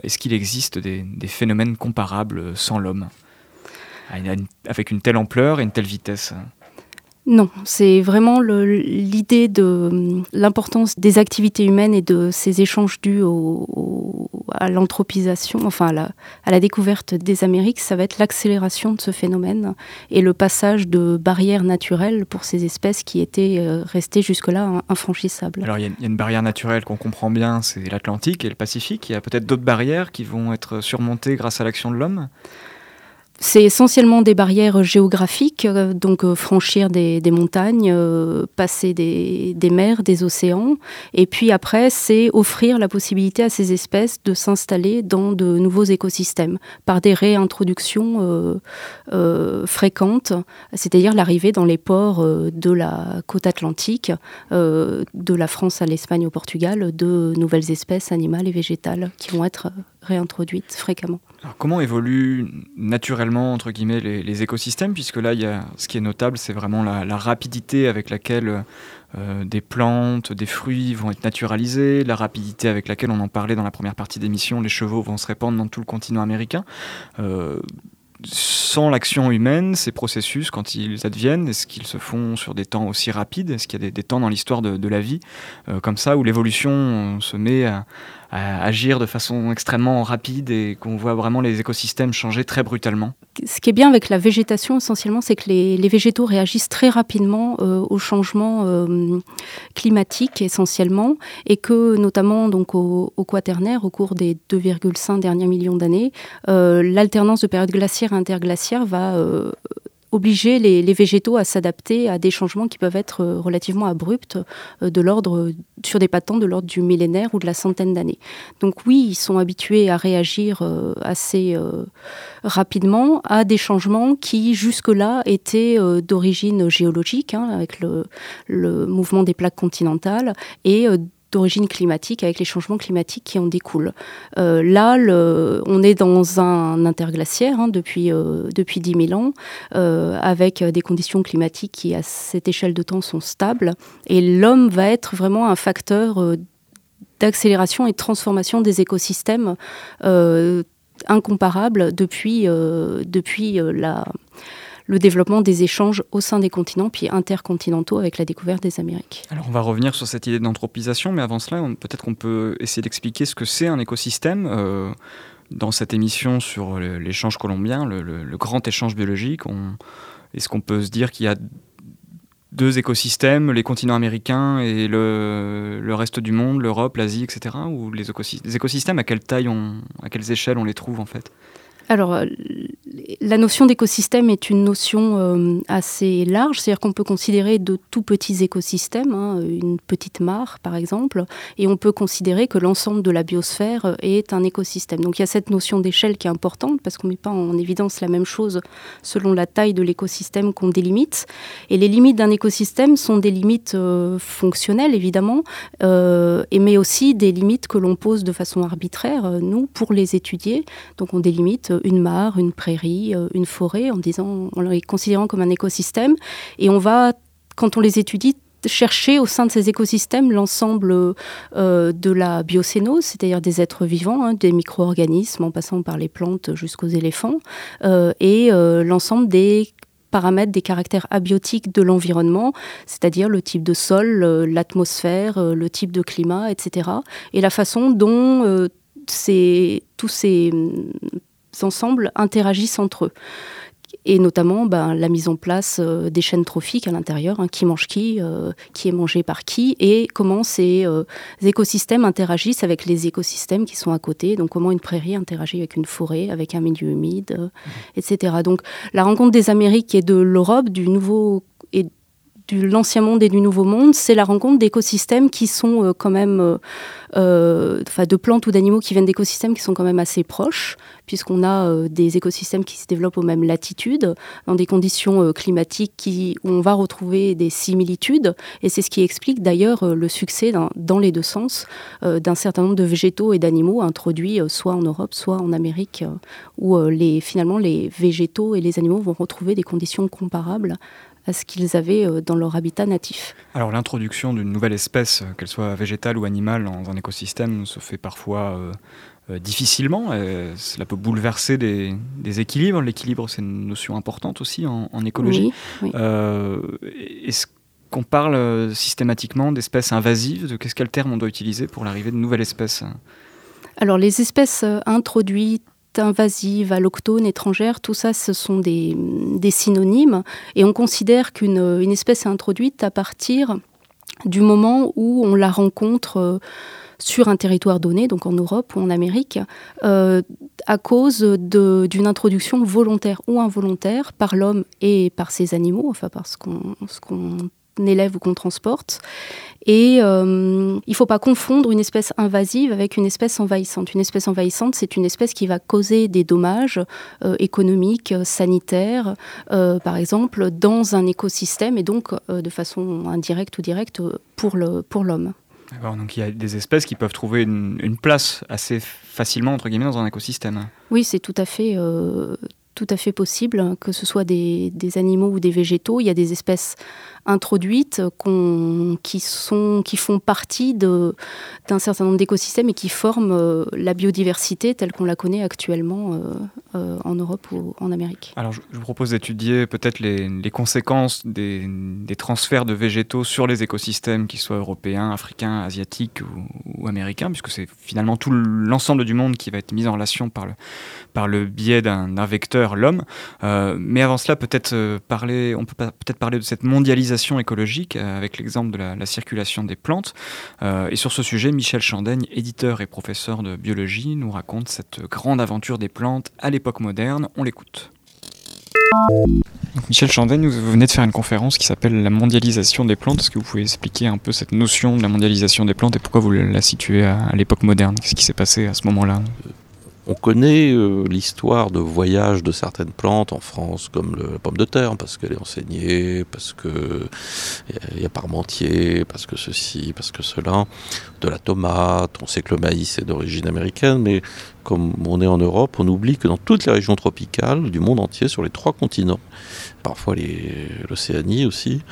Est-ce qu'il existe des, des, phénomènes comparables sans l'homme? Avec une telle ampleur et une telle vitesse? Non, c'est vraiment l'idée de l'importance des activités humaines et de ces échanges dus à l'anthropisation, enfin à la, découverte des Amériques, ça va être l'accélération de ce phénomène et le passage de barrières naturelles pour ces espèces qui étaient euh, restées jusque-là infranchissables. Alors il y, a une barrière naturelle qu'on comprend bien, c'est l'Atlantique et le Pacifique. Il y a peut-être d'autres barrières qui vont être surmontées grâce à l'action de l'homme? C'est essentiellement des barrières géographiques, euh, donc euh, franchir des, montagnes, euh, passer des, mers, des océans. Et puis après, c'est offrir la possibilité à ces espèces de s'installer dans de nouveaux écosystèmes par des réintroductions fréquentes, c'est-à-dire l'arrivée dans les ports de la côte atlantique, de la France à l'Espagne au Portugal, de nouvelles espèces animales et végétales qui vont être réintroduites fréquemment. Alors comment évoluent naturellement entre guillemets les, écosystèmes Puisque là, il y a, ce qui est notable, c'est vraiment la, rapidité avec laquelle euh, des plantes, des fruits vont être naturalisés, la rapidité avec laquelle on en parlait dans la première partie d'émission, les chevaux vont se répandre dans tout le continent américain. Euh, sans l'action humaine, ces processus, quand ils adviennent, est-ce qu'ils se font sur des temps aussi rapides? Est-ce qu'il y a des, temps dans l'histoire de, la vie euh, comme ça où l'évolution se met à, agir de façon extrêmement rapide et qu'on voit vraiment les écosystèmes changer très brutalement. Ce qui est bien avec la végétation essentiellement, c'est que les, végétaux réagissent très rapidement euh, aux changements euh, climatiques essentiellement et que notamment donc au, quaternaire, au cours des 2,5 derniers millions d'années, euh, l'alternance de périodes glaciaires et interglaciaires va obliger les, végétaux à s'adapter à des changements qui peuvent être euh, relativement abrupts, euh, de l'ordre sur des patents de l'ordre du millénaire ou de la centaine d'années. Donc oui, ils sont habitués à réagir euh, assez rapidement à des changements qui jusque-là étaient d'origine géologique, hein, avec le, le, mouvement des plaques continentales, et d'origine climatique avec les changements climatiques qui en découlent. Euh, là, on est dans un interglaciaire hein, depuis, euh, depuis 10 000 ans, euh, avec des conditions climatiques qui, à cette échelle de temps, sont stables. Et l'homme va être vraiment un facteur d'accélération et de transformation des écosystèmes incomparable depuis, depuis la le développement des échanges au sein des continents, puis intercontinentaux avec la découverte des Amériques. Alors on va revenir sur cette idée d'anthropisation, mais avant cela, peut-être qu'on peut essayer d'expliquer ce que c'est un écosystème. Euh, dans cette émission sur l'échange colombien, le, grand échange biologique, est-ce qu'on peut se dire qu'il y a deux écosystèmes, les continents américains et le, reste du monde, l'Europe, l'Asie, etc. Ou les, écosystèmes, à quelle taille, à quelles échelles on les trouve en fait? Alors, euh, la notion d'écosystème est une notion euh, assez large, c'est-à-dire qu'on peut considérer de tout petits écosystèmes, hein, une petite mare par exemple, et on peut considérer que l'ensemble de la biosphère euh, est un écosystème. Donc il y a cette notion d'échelle qui est importante parce qu'on ne met pas en évidence la même chose selon la taille de l'écosystème qu'on délimite. Et les limites d'un écosystème sont des limites fonctionnelles évidemment, et mais aussi des limites que l'on pose de façon arbitraire, nous, pour les étudier. Donc on délimite une mare, une prairie, euh, une forêt, en, disant, en les considérant comme un écosystème. Et on va, quand on les étudie, chercher au sein de ces écosystèmes l'ensemble euh, de la biocénose, c'est-à-dire des êtres vivants, hein, des micro-organismes en passant par les plantes jusqu'aux éléphants, euh, et l'ensemble des paramètres, des caractères abiotiques de l'environnement, c'est-à-dire le type de sol, l'atmosphère, le type de climat, etc. Et la façon dont tous ces ensembles interagissent entre eux et notamment ben, la mise en place euh, des chaînes trophiques à l'intérieur, hein, qui mange qui, euh, qui est mangé par qui, et comment ces euh, écosystèmes interagissent avec les écosystèmes qui sont à côté, donc comment une prairie interagit avec une forêt, avec un milieu humide, mmh. etc. Donc la rencontre des Amériques et de l'Europe, du nouveau de l'ancien monde et du nouveau monde, c'est la rencontre d'écosystèmes qui sont quand même euh, de plantes ou d'animaux qui viennent d'écosystèmes qui sont quand même assez proches, puisqu'on a euh, des écosystèmes qui se développent aux mêmes latitudes, dans des conditions euh, climatiques qui, où on va retrouver des similitudes. Et c'est ce qui explique d'ailleurs le succès dans, les deux sens d'un certain nombre de végétaux et d'animaux introduits soit en Europe, soit en Amérique, où finalement les végétaux et les animaux vont retrouver des conditions comparables à ce qu'ils avaient euh, dans leur habitat natif. Alors l'introduction d'une nouvelle espèce, euh, qu'elle soit végétale ou animale, dans un écosystème se fait parfois euh, difficilement. cela peut bouleverser des, équilibres. L'équilibre, c'est une notion importante aussi en, écologie. Est-ce qu'on parle systématiquement d'espèces invasives? Qu'est-ce quel terme on doit utiliser pour l'arrivée de nouvelles espèces? Alors les espèces introduites invasive, alloctone, étrangère, tout ça, ce sont des, synonymes. Et on considère qu'une espèce est introduite à partir du moment où on la rencontre euh, sur un territoire donné, donc en Europe ou en Amérique, euh, à cause d'une introduction volontaire ou involontaire par l'homme et par ses animaux, enfin par ce qu'on élève ou qu'on transporte. Et euh, il ne faut pas confondre une espèce invasive avec une espèce envahissante. Une espèce envahissante, c'est une espèce qui va causer des dommages euh, économiques, sanitaires, euh, par exemple, dans un écosystème et donc de façon indirecte ou directe pour l'homme. Pour D'accord, donc il y a des espèces qui peuvent trouver une, une, place assez facilement, entre guillemets, dans un écosystème. Oui, c'est tout à fait tout à fait possible, que ce soit des, des, animaux ou des végétaux. Il y a des espèces introduites qui, sont, qui font partie d'un certain nombre d'écosystèmes et qui forment euh, la biodiversité telle qu'on la connaît actuellement euh, euh, en Europe ou en Amérique. Alors je, vous propose d'étudier peut-être les, conséquences des, transferts de végétaux sur les écosystèmes, qu'ils soient européens, africains, asiatiques ou, américains, puisque c'est finalement tout l'ensemble du monde qui va être mis en relation par le, par le biais d'un vecteur, l'homme. mais avant cela, peut-être parler, on peut peut-être parler de cette mondialisation écologique euh, avec l'exemple de la, circulation des plantes. Euh, et sur ce sujet, Michel Chandaigne, éditeur et professeur de biologie, nous raconte cette grande aventure des plantes à l'époque moderne. On l'écoute. Michel Chandaigne, vous venez de faire une conférence qui s'appelle La mondialisation des plantes. Est-ce que vous pouvez expliquer un peu cette notion de la mondialisation des plantes et pourquoi vous la situez à l'époque moderne? Qu'est-ce qui s'est passé à ce moment-là? On connaît euh, l'histoire de voyage de certaines plantes en France, comme la pomme de terre, parce qu'elle est enseignée, parce que il y a Parmentier, parce que ceci, parce que cela, de la tomate. On sait que le maïs est d'origine américaine, mais comme on est en Europe, on oublie que dans toutes les régions tropicales du monde entier, sur les trois continents, parfois l'Océanie aussi,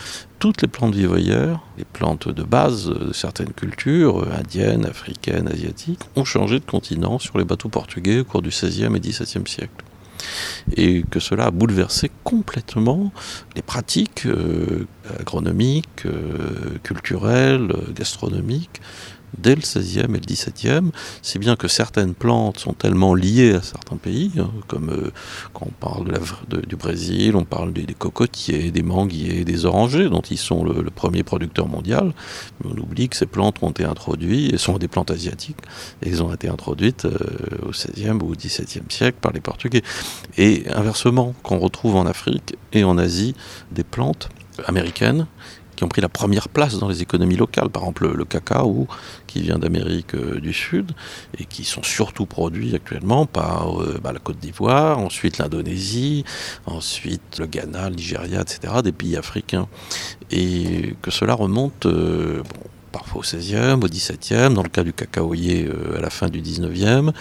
toutes les plantes vivoyères, les plantes de base de certaines cultures, indiennes, africaines, asiatiques, ont changé de continent sur les bateaux portugais au cours du XVIe et XVIIe siècle. Et que cela a bouleversé complètement les pratiques euh, agronomiques, euh, culturelles, gastronomiques dès le XVIe et le XVIIe, si bien que certaines plantes sont tellement liées à certains pays, hein, comme euh, quand on parle du Brésil, on parle des, cocotiers, des manguiers, des orangers, dont ils sont le, premier producteur mondial, mais on oublie que ces plantes ont été introduites, et sont des plantes asiatiques, et elles ont été introduites euh, au XVIe ou au XVIIe siècle par les Portugais. Et inversement, qu'on retrouve en Afrique et en Asie des plantes américaines qui ont pris la première place dans les économies locales. Par exemple, le, cacao, qui vient d'Amérique euh, du Sud, et qui sont surtout produits actuellement par euh, bah, la Côte d'Ivoire, ensuite l'Indonésie, ensuite le Ghana, le Nigeria, etc., des pays africains. Et que cela remonte... Euh, parfois au 16e, au 17e, dans le cas du cacaoyer à la fin du 19e,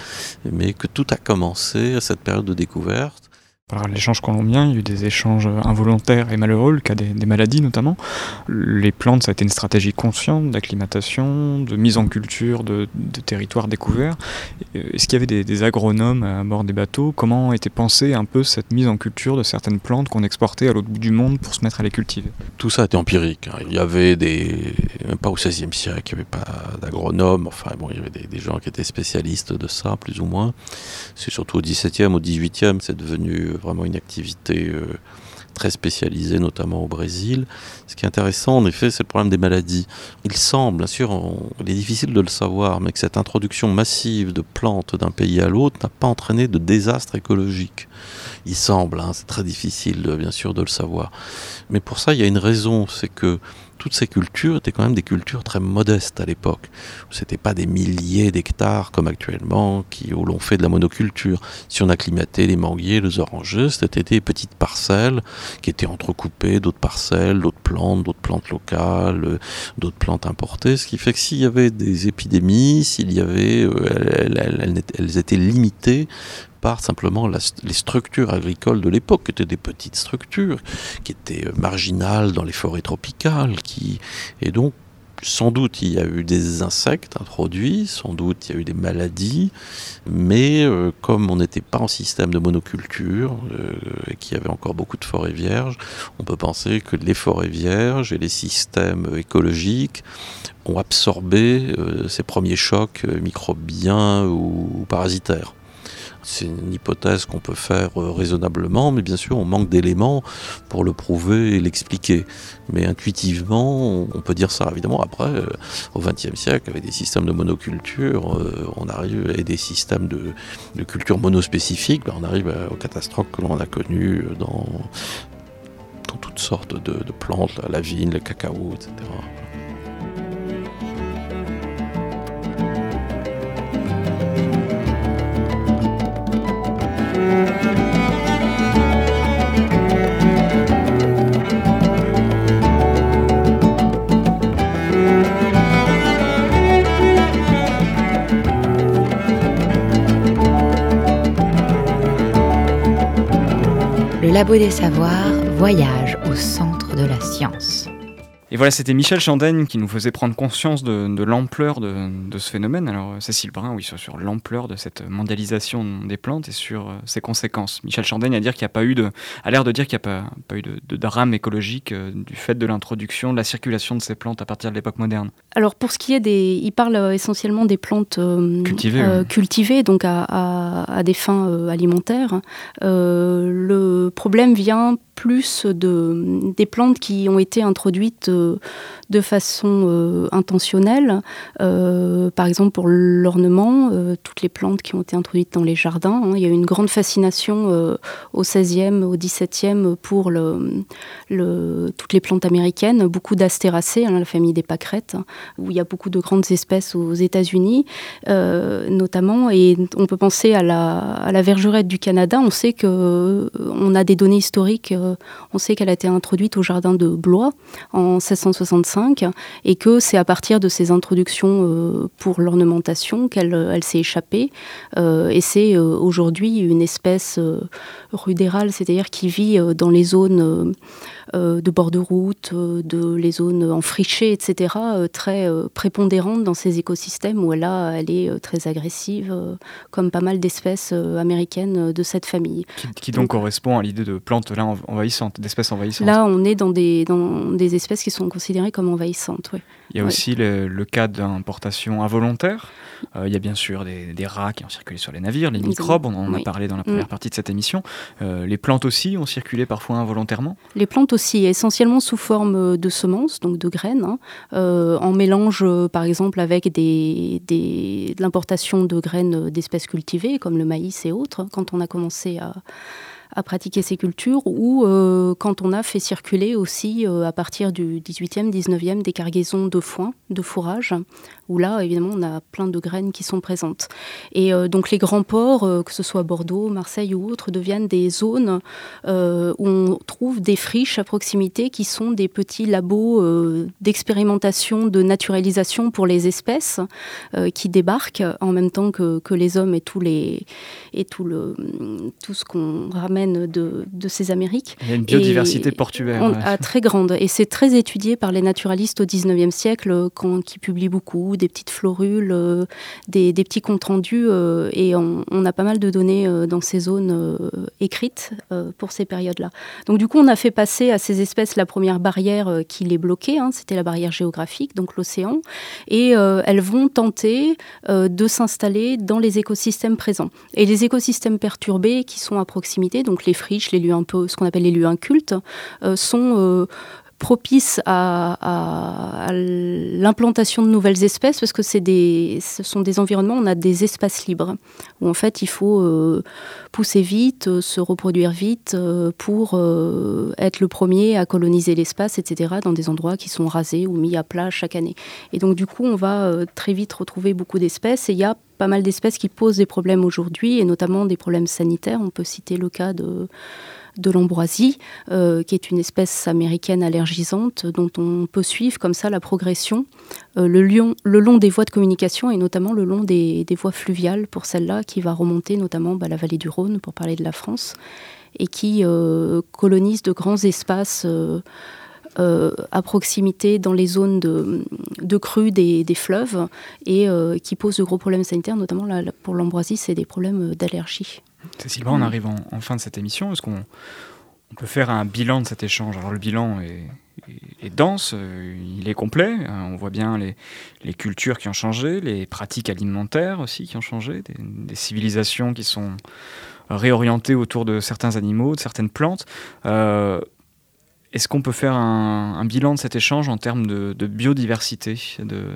mais que tout a commencé à cette période de découverte par l'échange colombien, il y a eu des échanges involontaires et malheureux, le cas des, maladies notamment. Les plantes, ça a été une stratégie consciente d'acclimatation, de mise en culture de, territoires découverts. Euh, est-ce qu'il y avait des, agronomes à bord des bateaux? Comment était pensée un peu cette mise en culture de certaines plantes qu'on exportait à l'autre bout du monde pour se mettre à les cultiver? Tout ça était empirique. Hein. Il y avait des... Même pas au XVIe siècle, il n'y avait pas d'agronomes. Enfin bon, il y avait des, gens qui étaient spécialistes de ça, plus ou moins. C'est surtout au XVIIe, au XVIIIe, c'est devenu vraiment une activité euh, très spécialisée, notamment au Brésil. Ce qui est intéressant, en effet, c'est le problème des maladies. Il semble, bien sûr, il est difficile de le savoir, mais que cette introduction massive de plantes d'un pays à l'autre n'a pas entraîné de désastre écologique. Il semble, hein, c'est très difficile, bien sûr, de le savoir. Mais pour ça, il y a une raison, c'est que toutes ces cultures étaient quand même des cultures très modestes à l'époque. Ce pas des milliers d'hectares comme actuellement qui, où l'on fait de la monoculture. Si on acclimatait les manguiers, les orangers, c'était des petites parcelles qui étaient entrecoupées d'autres parcelles, d'autres plantes, d'autres plantes locales, d'autres plantes importées. Ce qui fait que s'il y avait des épidémies, s'il y avait, euh, elles étaient limitées par simplement les structures agricoles de l'époque, qui étaient des petites structures, qui étaient euh, marginales dans les forêts tropicales, qui, et donc sans doute il y a eu des insectes introduits, sans doute il y a eu des maladies, mais euh, comme on n'était pas en système de monoculture euh, et qu'il y avait encore beaucoup de forêts vierges, on peut penser que les forêts vierges et les systèmes écologiques ont absorbé ces premiers chocs microbiens ou parasitaires. C'est une hypothèse qu'on peut faire euh, raisonnablement, mais bien sûr, on manque d'éléments pour le prouver et l'expliquer. Mais intuitivement, on peut dire ça. Évidemment, après, euh, au XXe siècle, avec des systèmes de monoculture, euh, on arrive et des systèmes de, culture monospécifique, ben, on arrive aux catastrophes que l'on a connues dans, toutes sortes de plantes, la vigne, le cacao, etc. Labo des Savoirs voyage au centre de la science. Et voilà, c'était Michel Chandaigne qui nous faisait prendre conscience de, l'ampleur de, ce phénomène. Alors, Cécile Brun, oui, sur, l'ampleur de cette mondialisation des plantes et sur euh, ses conséquences. Michel Chandaigne a, dire qu'il a pas eu de, a l'air de dire qu'il n'y a pas, pas, eu de, drame écologique euh, du fait de l'introduction, de la circulation de ces plantes à partir de l'époque moderne. Alors, pour ce qui est des. Il parle euh, essentiellement des plantes cultivées, cultivées, donc à, à des fins alimentaires. le problème vient plus de, des plantes qui ont été introduites euh, de façon euh, intentionnelle. Euh, par exemple, pour l'ornement, toutes les plantes qui ont été introduites dans les jardins. Hein. il y a eu une grande fascination au XVIe, au XVIIe pour toutes les plantes américaines, beaucoup d'astéracées, hein, la famille des pâquerettes, où il y a beaucoup de grandes espèces aux États-Unis, notamment. Et on peut penser à la, vergerette du Canada. On sait que on a des données historiques on sait qu'elle a été introduite au jardin de Blois en 1665 et que c'est à partir de ces introductions euh, pour l'ornementation qu'elle euh, s'est échappée. Euh, et c'est aujourd'hui une espèce rudérale, c'est-à-dire qui vit dans les zones de bord de route, de les zones enfrichées, etc., euh, très prépondérantes dans ces écosystèmes où là, elle est très agressive, comme pas mal d'espèces américaines de cette famille. Qui, donc, correspond à l'idée de plante, là on va envahissantes, d'espèces envahissantes. Là, on est dans des, dans des espèces qui sont considérées comme envahissantes. Oui. Il y a aussi le, cas d'importation involontaire. Euh, il y a bien sûr des, rats qui ont circulé sur les navires, les microbes, on en a parlé dans la première mm. partie de cette émission. Euh, les plantes aussi ont circulé parfois involontairement? Les plantes aussi, essentiellement sous forme de semences, donc de graines, hein. euh, en mélange par exemple avec des, des, l'importation de graines d'espèces cultivées comme le maïs et autres, quand on a commencé à à pratiquer ces cultures, ou euh, quand on a fait circuler aussi euh, à partir du 18e, 19e des cargaisons de foin, de fourrage, où là, évidemment, on a plein de graines qui sont présentes. Et euh, donc les grands ports, que ce soit Bordeaux, Marseille ou autres, deviennent des zones où on trouve des friches à proximité qui sont des petits labos d'expérimentation, de naturalisation pour les espèces qui débarquent en même temps que, que les hommes et, tous les, et tout, le, tout ce qu'on ramène de, ces Amériques. Il y a une biodiversité portuaire. Très grande. Et c'est très étudié par les naturalistes au 19e siècle, quand, qui publient beaucoup, des petites florules, euh, des, petits comptes rendus. Euh, et on, a pas mal de données euh, dans ces zones écrites pour ces périodes-là. Donc du coup, on a fait passer à ces espèces la première barrière qui les bloquait, hein, c'était la barrière géographique, donc l'océan. Et elles vont tenter de s'installer dans les écosystèmes présents. Et les écosystèmes perturbés qui sont à proximité, donc les friches, les lieux ce qu'on appelle les lieux incultes, sont euh, propices à, l'implantation de nouvelles espèces parce que des, ce sont des environnements, on a des espaces libres où en fait il faut euh, pousser vite, se reproduire vite pour être le premier à coloniser l'espace, etc. dans des endroits qui sont rasés ou mis à plat chaque année. Et donc du coup on va très vite retrouver beaucoup d'espèces et il y a pas mal d'espèces qui posent des problèmes aujourd'hui, et notamment des problèmes sanitaires. On peut citer le cas de, de l'ambroisie, euh, qui est une espèce américaine allergisante dont on peut suivre comme ça la progression euh, le, long des voies de communication et notamment le long des, voies fluviales pour celle-là qui va remonter notamment bah, la vallée du Rhône pour parler de la France et qui euh, colonise de grands espaces à proximité dans les zones de, de crues des, fleuves et qui posent de gros problèmes sanitaires, notamment pour l'ambroisie, c'est des problèmes d'allergie. Cécile on arrive en, fin de cette émission. Est-ce qu'on on peut faire un bilan de cet échange? Alors le bilan est, dense, euh, il est complet. On voit bien les, les, cultures qui ont changé, les pratiques alimentaires aussi qui ont changé, des, des civilisations qui sont réorientées autour de certains animaux, de certaines plantes. Est-ce qu'on peut faire un, bilan de cet échange en termes de, biodiversité, de,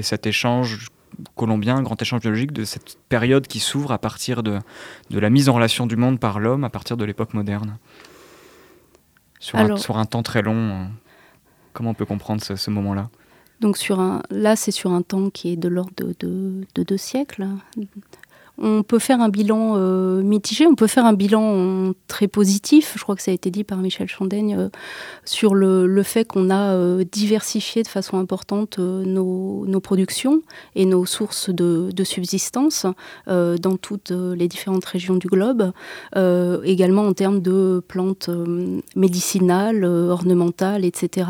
cet échange colombien, grand échange biologique, de cette période qui s'ouvre à partir de, la mise en relation du monde par l'homme à partir de l'époque moderne. Sur, un, temps très long, euh, comment on peut comprendre ce, moment-là? Donc sur un, là, c'est sur un temps qui est de l'ordre de, deux siècles, on peut faire un bilan euh, mitigé, on peut faire un bilan très positif, je crois que ça a été dit par Michel Chandaigne, euh, sur le, fait qu'on a euh, diversifié de façon importante nos, productions et nos sources de, subsistance dans toutes les différentes régions du globe, également en termes de plantes médicinales, ornementales, etc.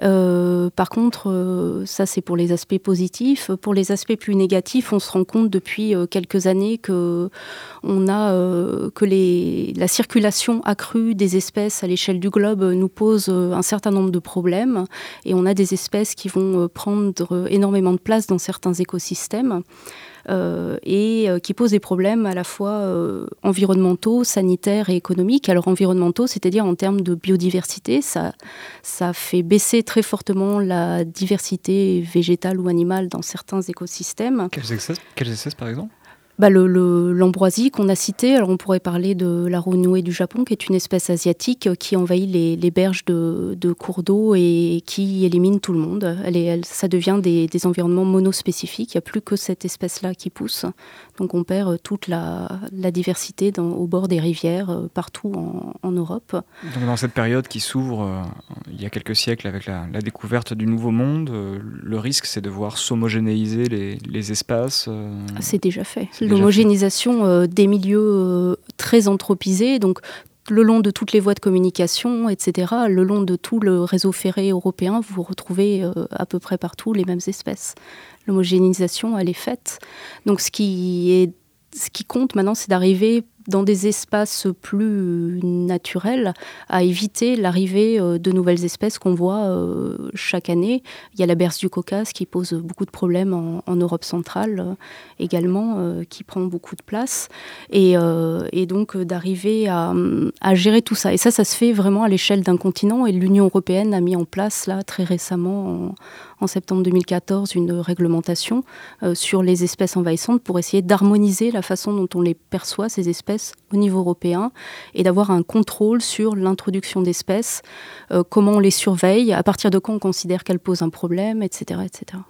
par contre, ça c'est pour les aspects positifs. Pour les aspects plus négatifs, on se rend compte depuis quelques années que on a euh, que les, la circulation accrue des espèces à l'échelle du globe nous pose euh, un certain nombre de problèmes et on a des espèces qui vont euh, prendre énormément de place dans certains écosystèmes. et qui posent des problèmes à la fois environnementaux, sanitaires et économiques. Alors environnementaux, c'est-à-dire en termes de biodiversité, ça, ça fait baisser très fortement la diversité végétale ou animale dans certains écosystèmes. Quelles espèces, quelles espèces par exemple? Bah, L'ambroisie qu'on a cité, alors on pourrait parler de la renouée du Japon, qui est une espèce asiatique qui envahit les, berges de, cours d'eau et qui élimine tout le monde. Elle est, ça devient des, des environnements monospécifiques, il n'y a plus que cette espèce-là qui pousse. Donc on perd euh, toute la, diversité au bord des rivières euh, partout en, Europe. Donc dans cette période qui s'ouvre euh, il y a quelques siècles avec la, découverte du Nouveau Monde, le risque c'est de voir s'homogénéiser les, espaces C'est déjà fait. L'homogénéisation des milieux très anthropisés, donc le long de toutes les voies de communication, etc., le long de tout le réseau ferré européen, vous retrouvez à peu près partout les mêmes espèces l'homogénéisation, elle est faite. Donc ce qui, est, ce qui compte maintenant, c'est d'arriver dans des espaces plus naturels, à éviter l'arrivée de nouvelles espèces qu'on voit chaque année. Il y a la berce du Caucase qui pose beaucoup de problèmes en, Europe centrale également, qui prend beaucoup de place. Et, donc d'arriver à, gérer tout ça. Et ça, ça se fait vraiment à l'échelle d'un continent. Et l'Union européenne a mis en place, là, très récemment, en, septembre 2014, une réglementation euh, sur les espèces envahissantes pour essayer d'harmoniser la façon dont on les perçoit, ces espèces, au niveau européen, et d'avoir un contrôle sur l'introduction d'espèces, euh, comment on les surveille, à partir de quand on considère qu'elles posent un problème, etc., etc.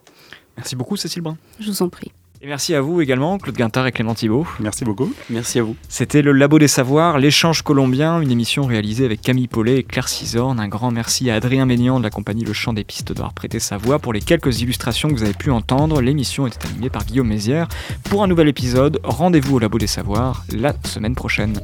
Merci beaucoup, Cécile Brun. Je vous en prie. Et merci à vous également, Claude Guintard et Clément Thibault. Merci beaucoup. Merci à vous. C'était le Labo des Savoirs, l'échange colombien, une émission réalisée avec Camille Paulet et Claire Cisorne. Un grand merci à Adrien Ménian de la compagnie Le Chant des Pistes d'avoir prêté sa voix pour les quelques illustrations que vous avez pu entendre. L'émission était animée par Guillaume Mézières. Pour un nouvel épisode, rendez-vous au Labo des Savoirs la semaine prochaine.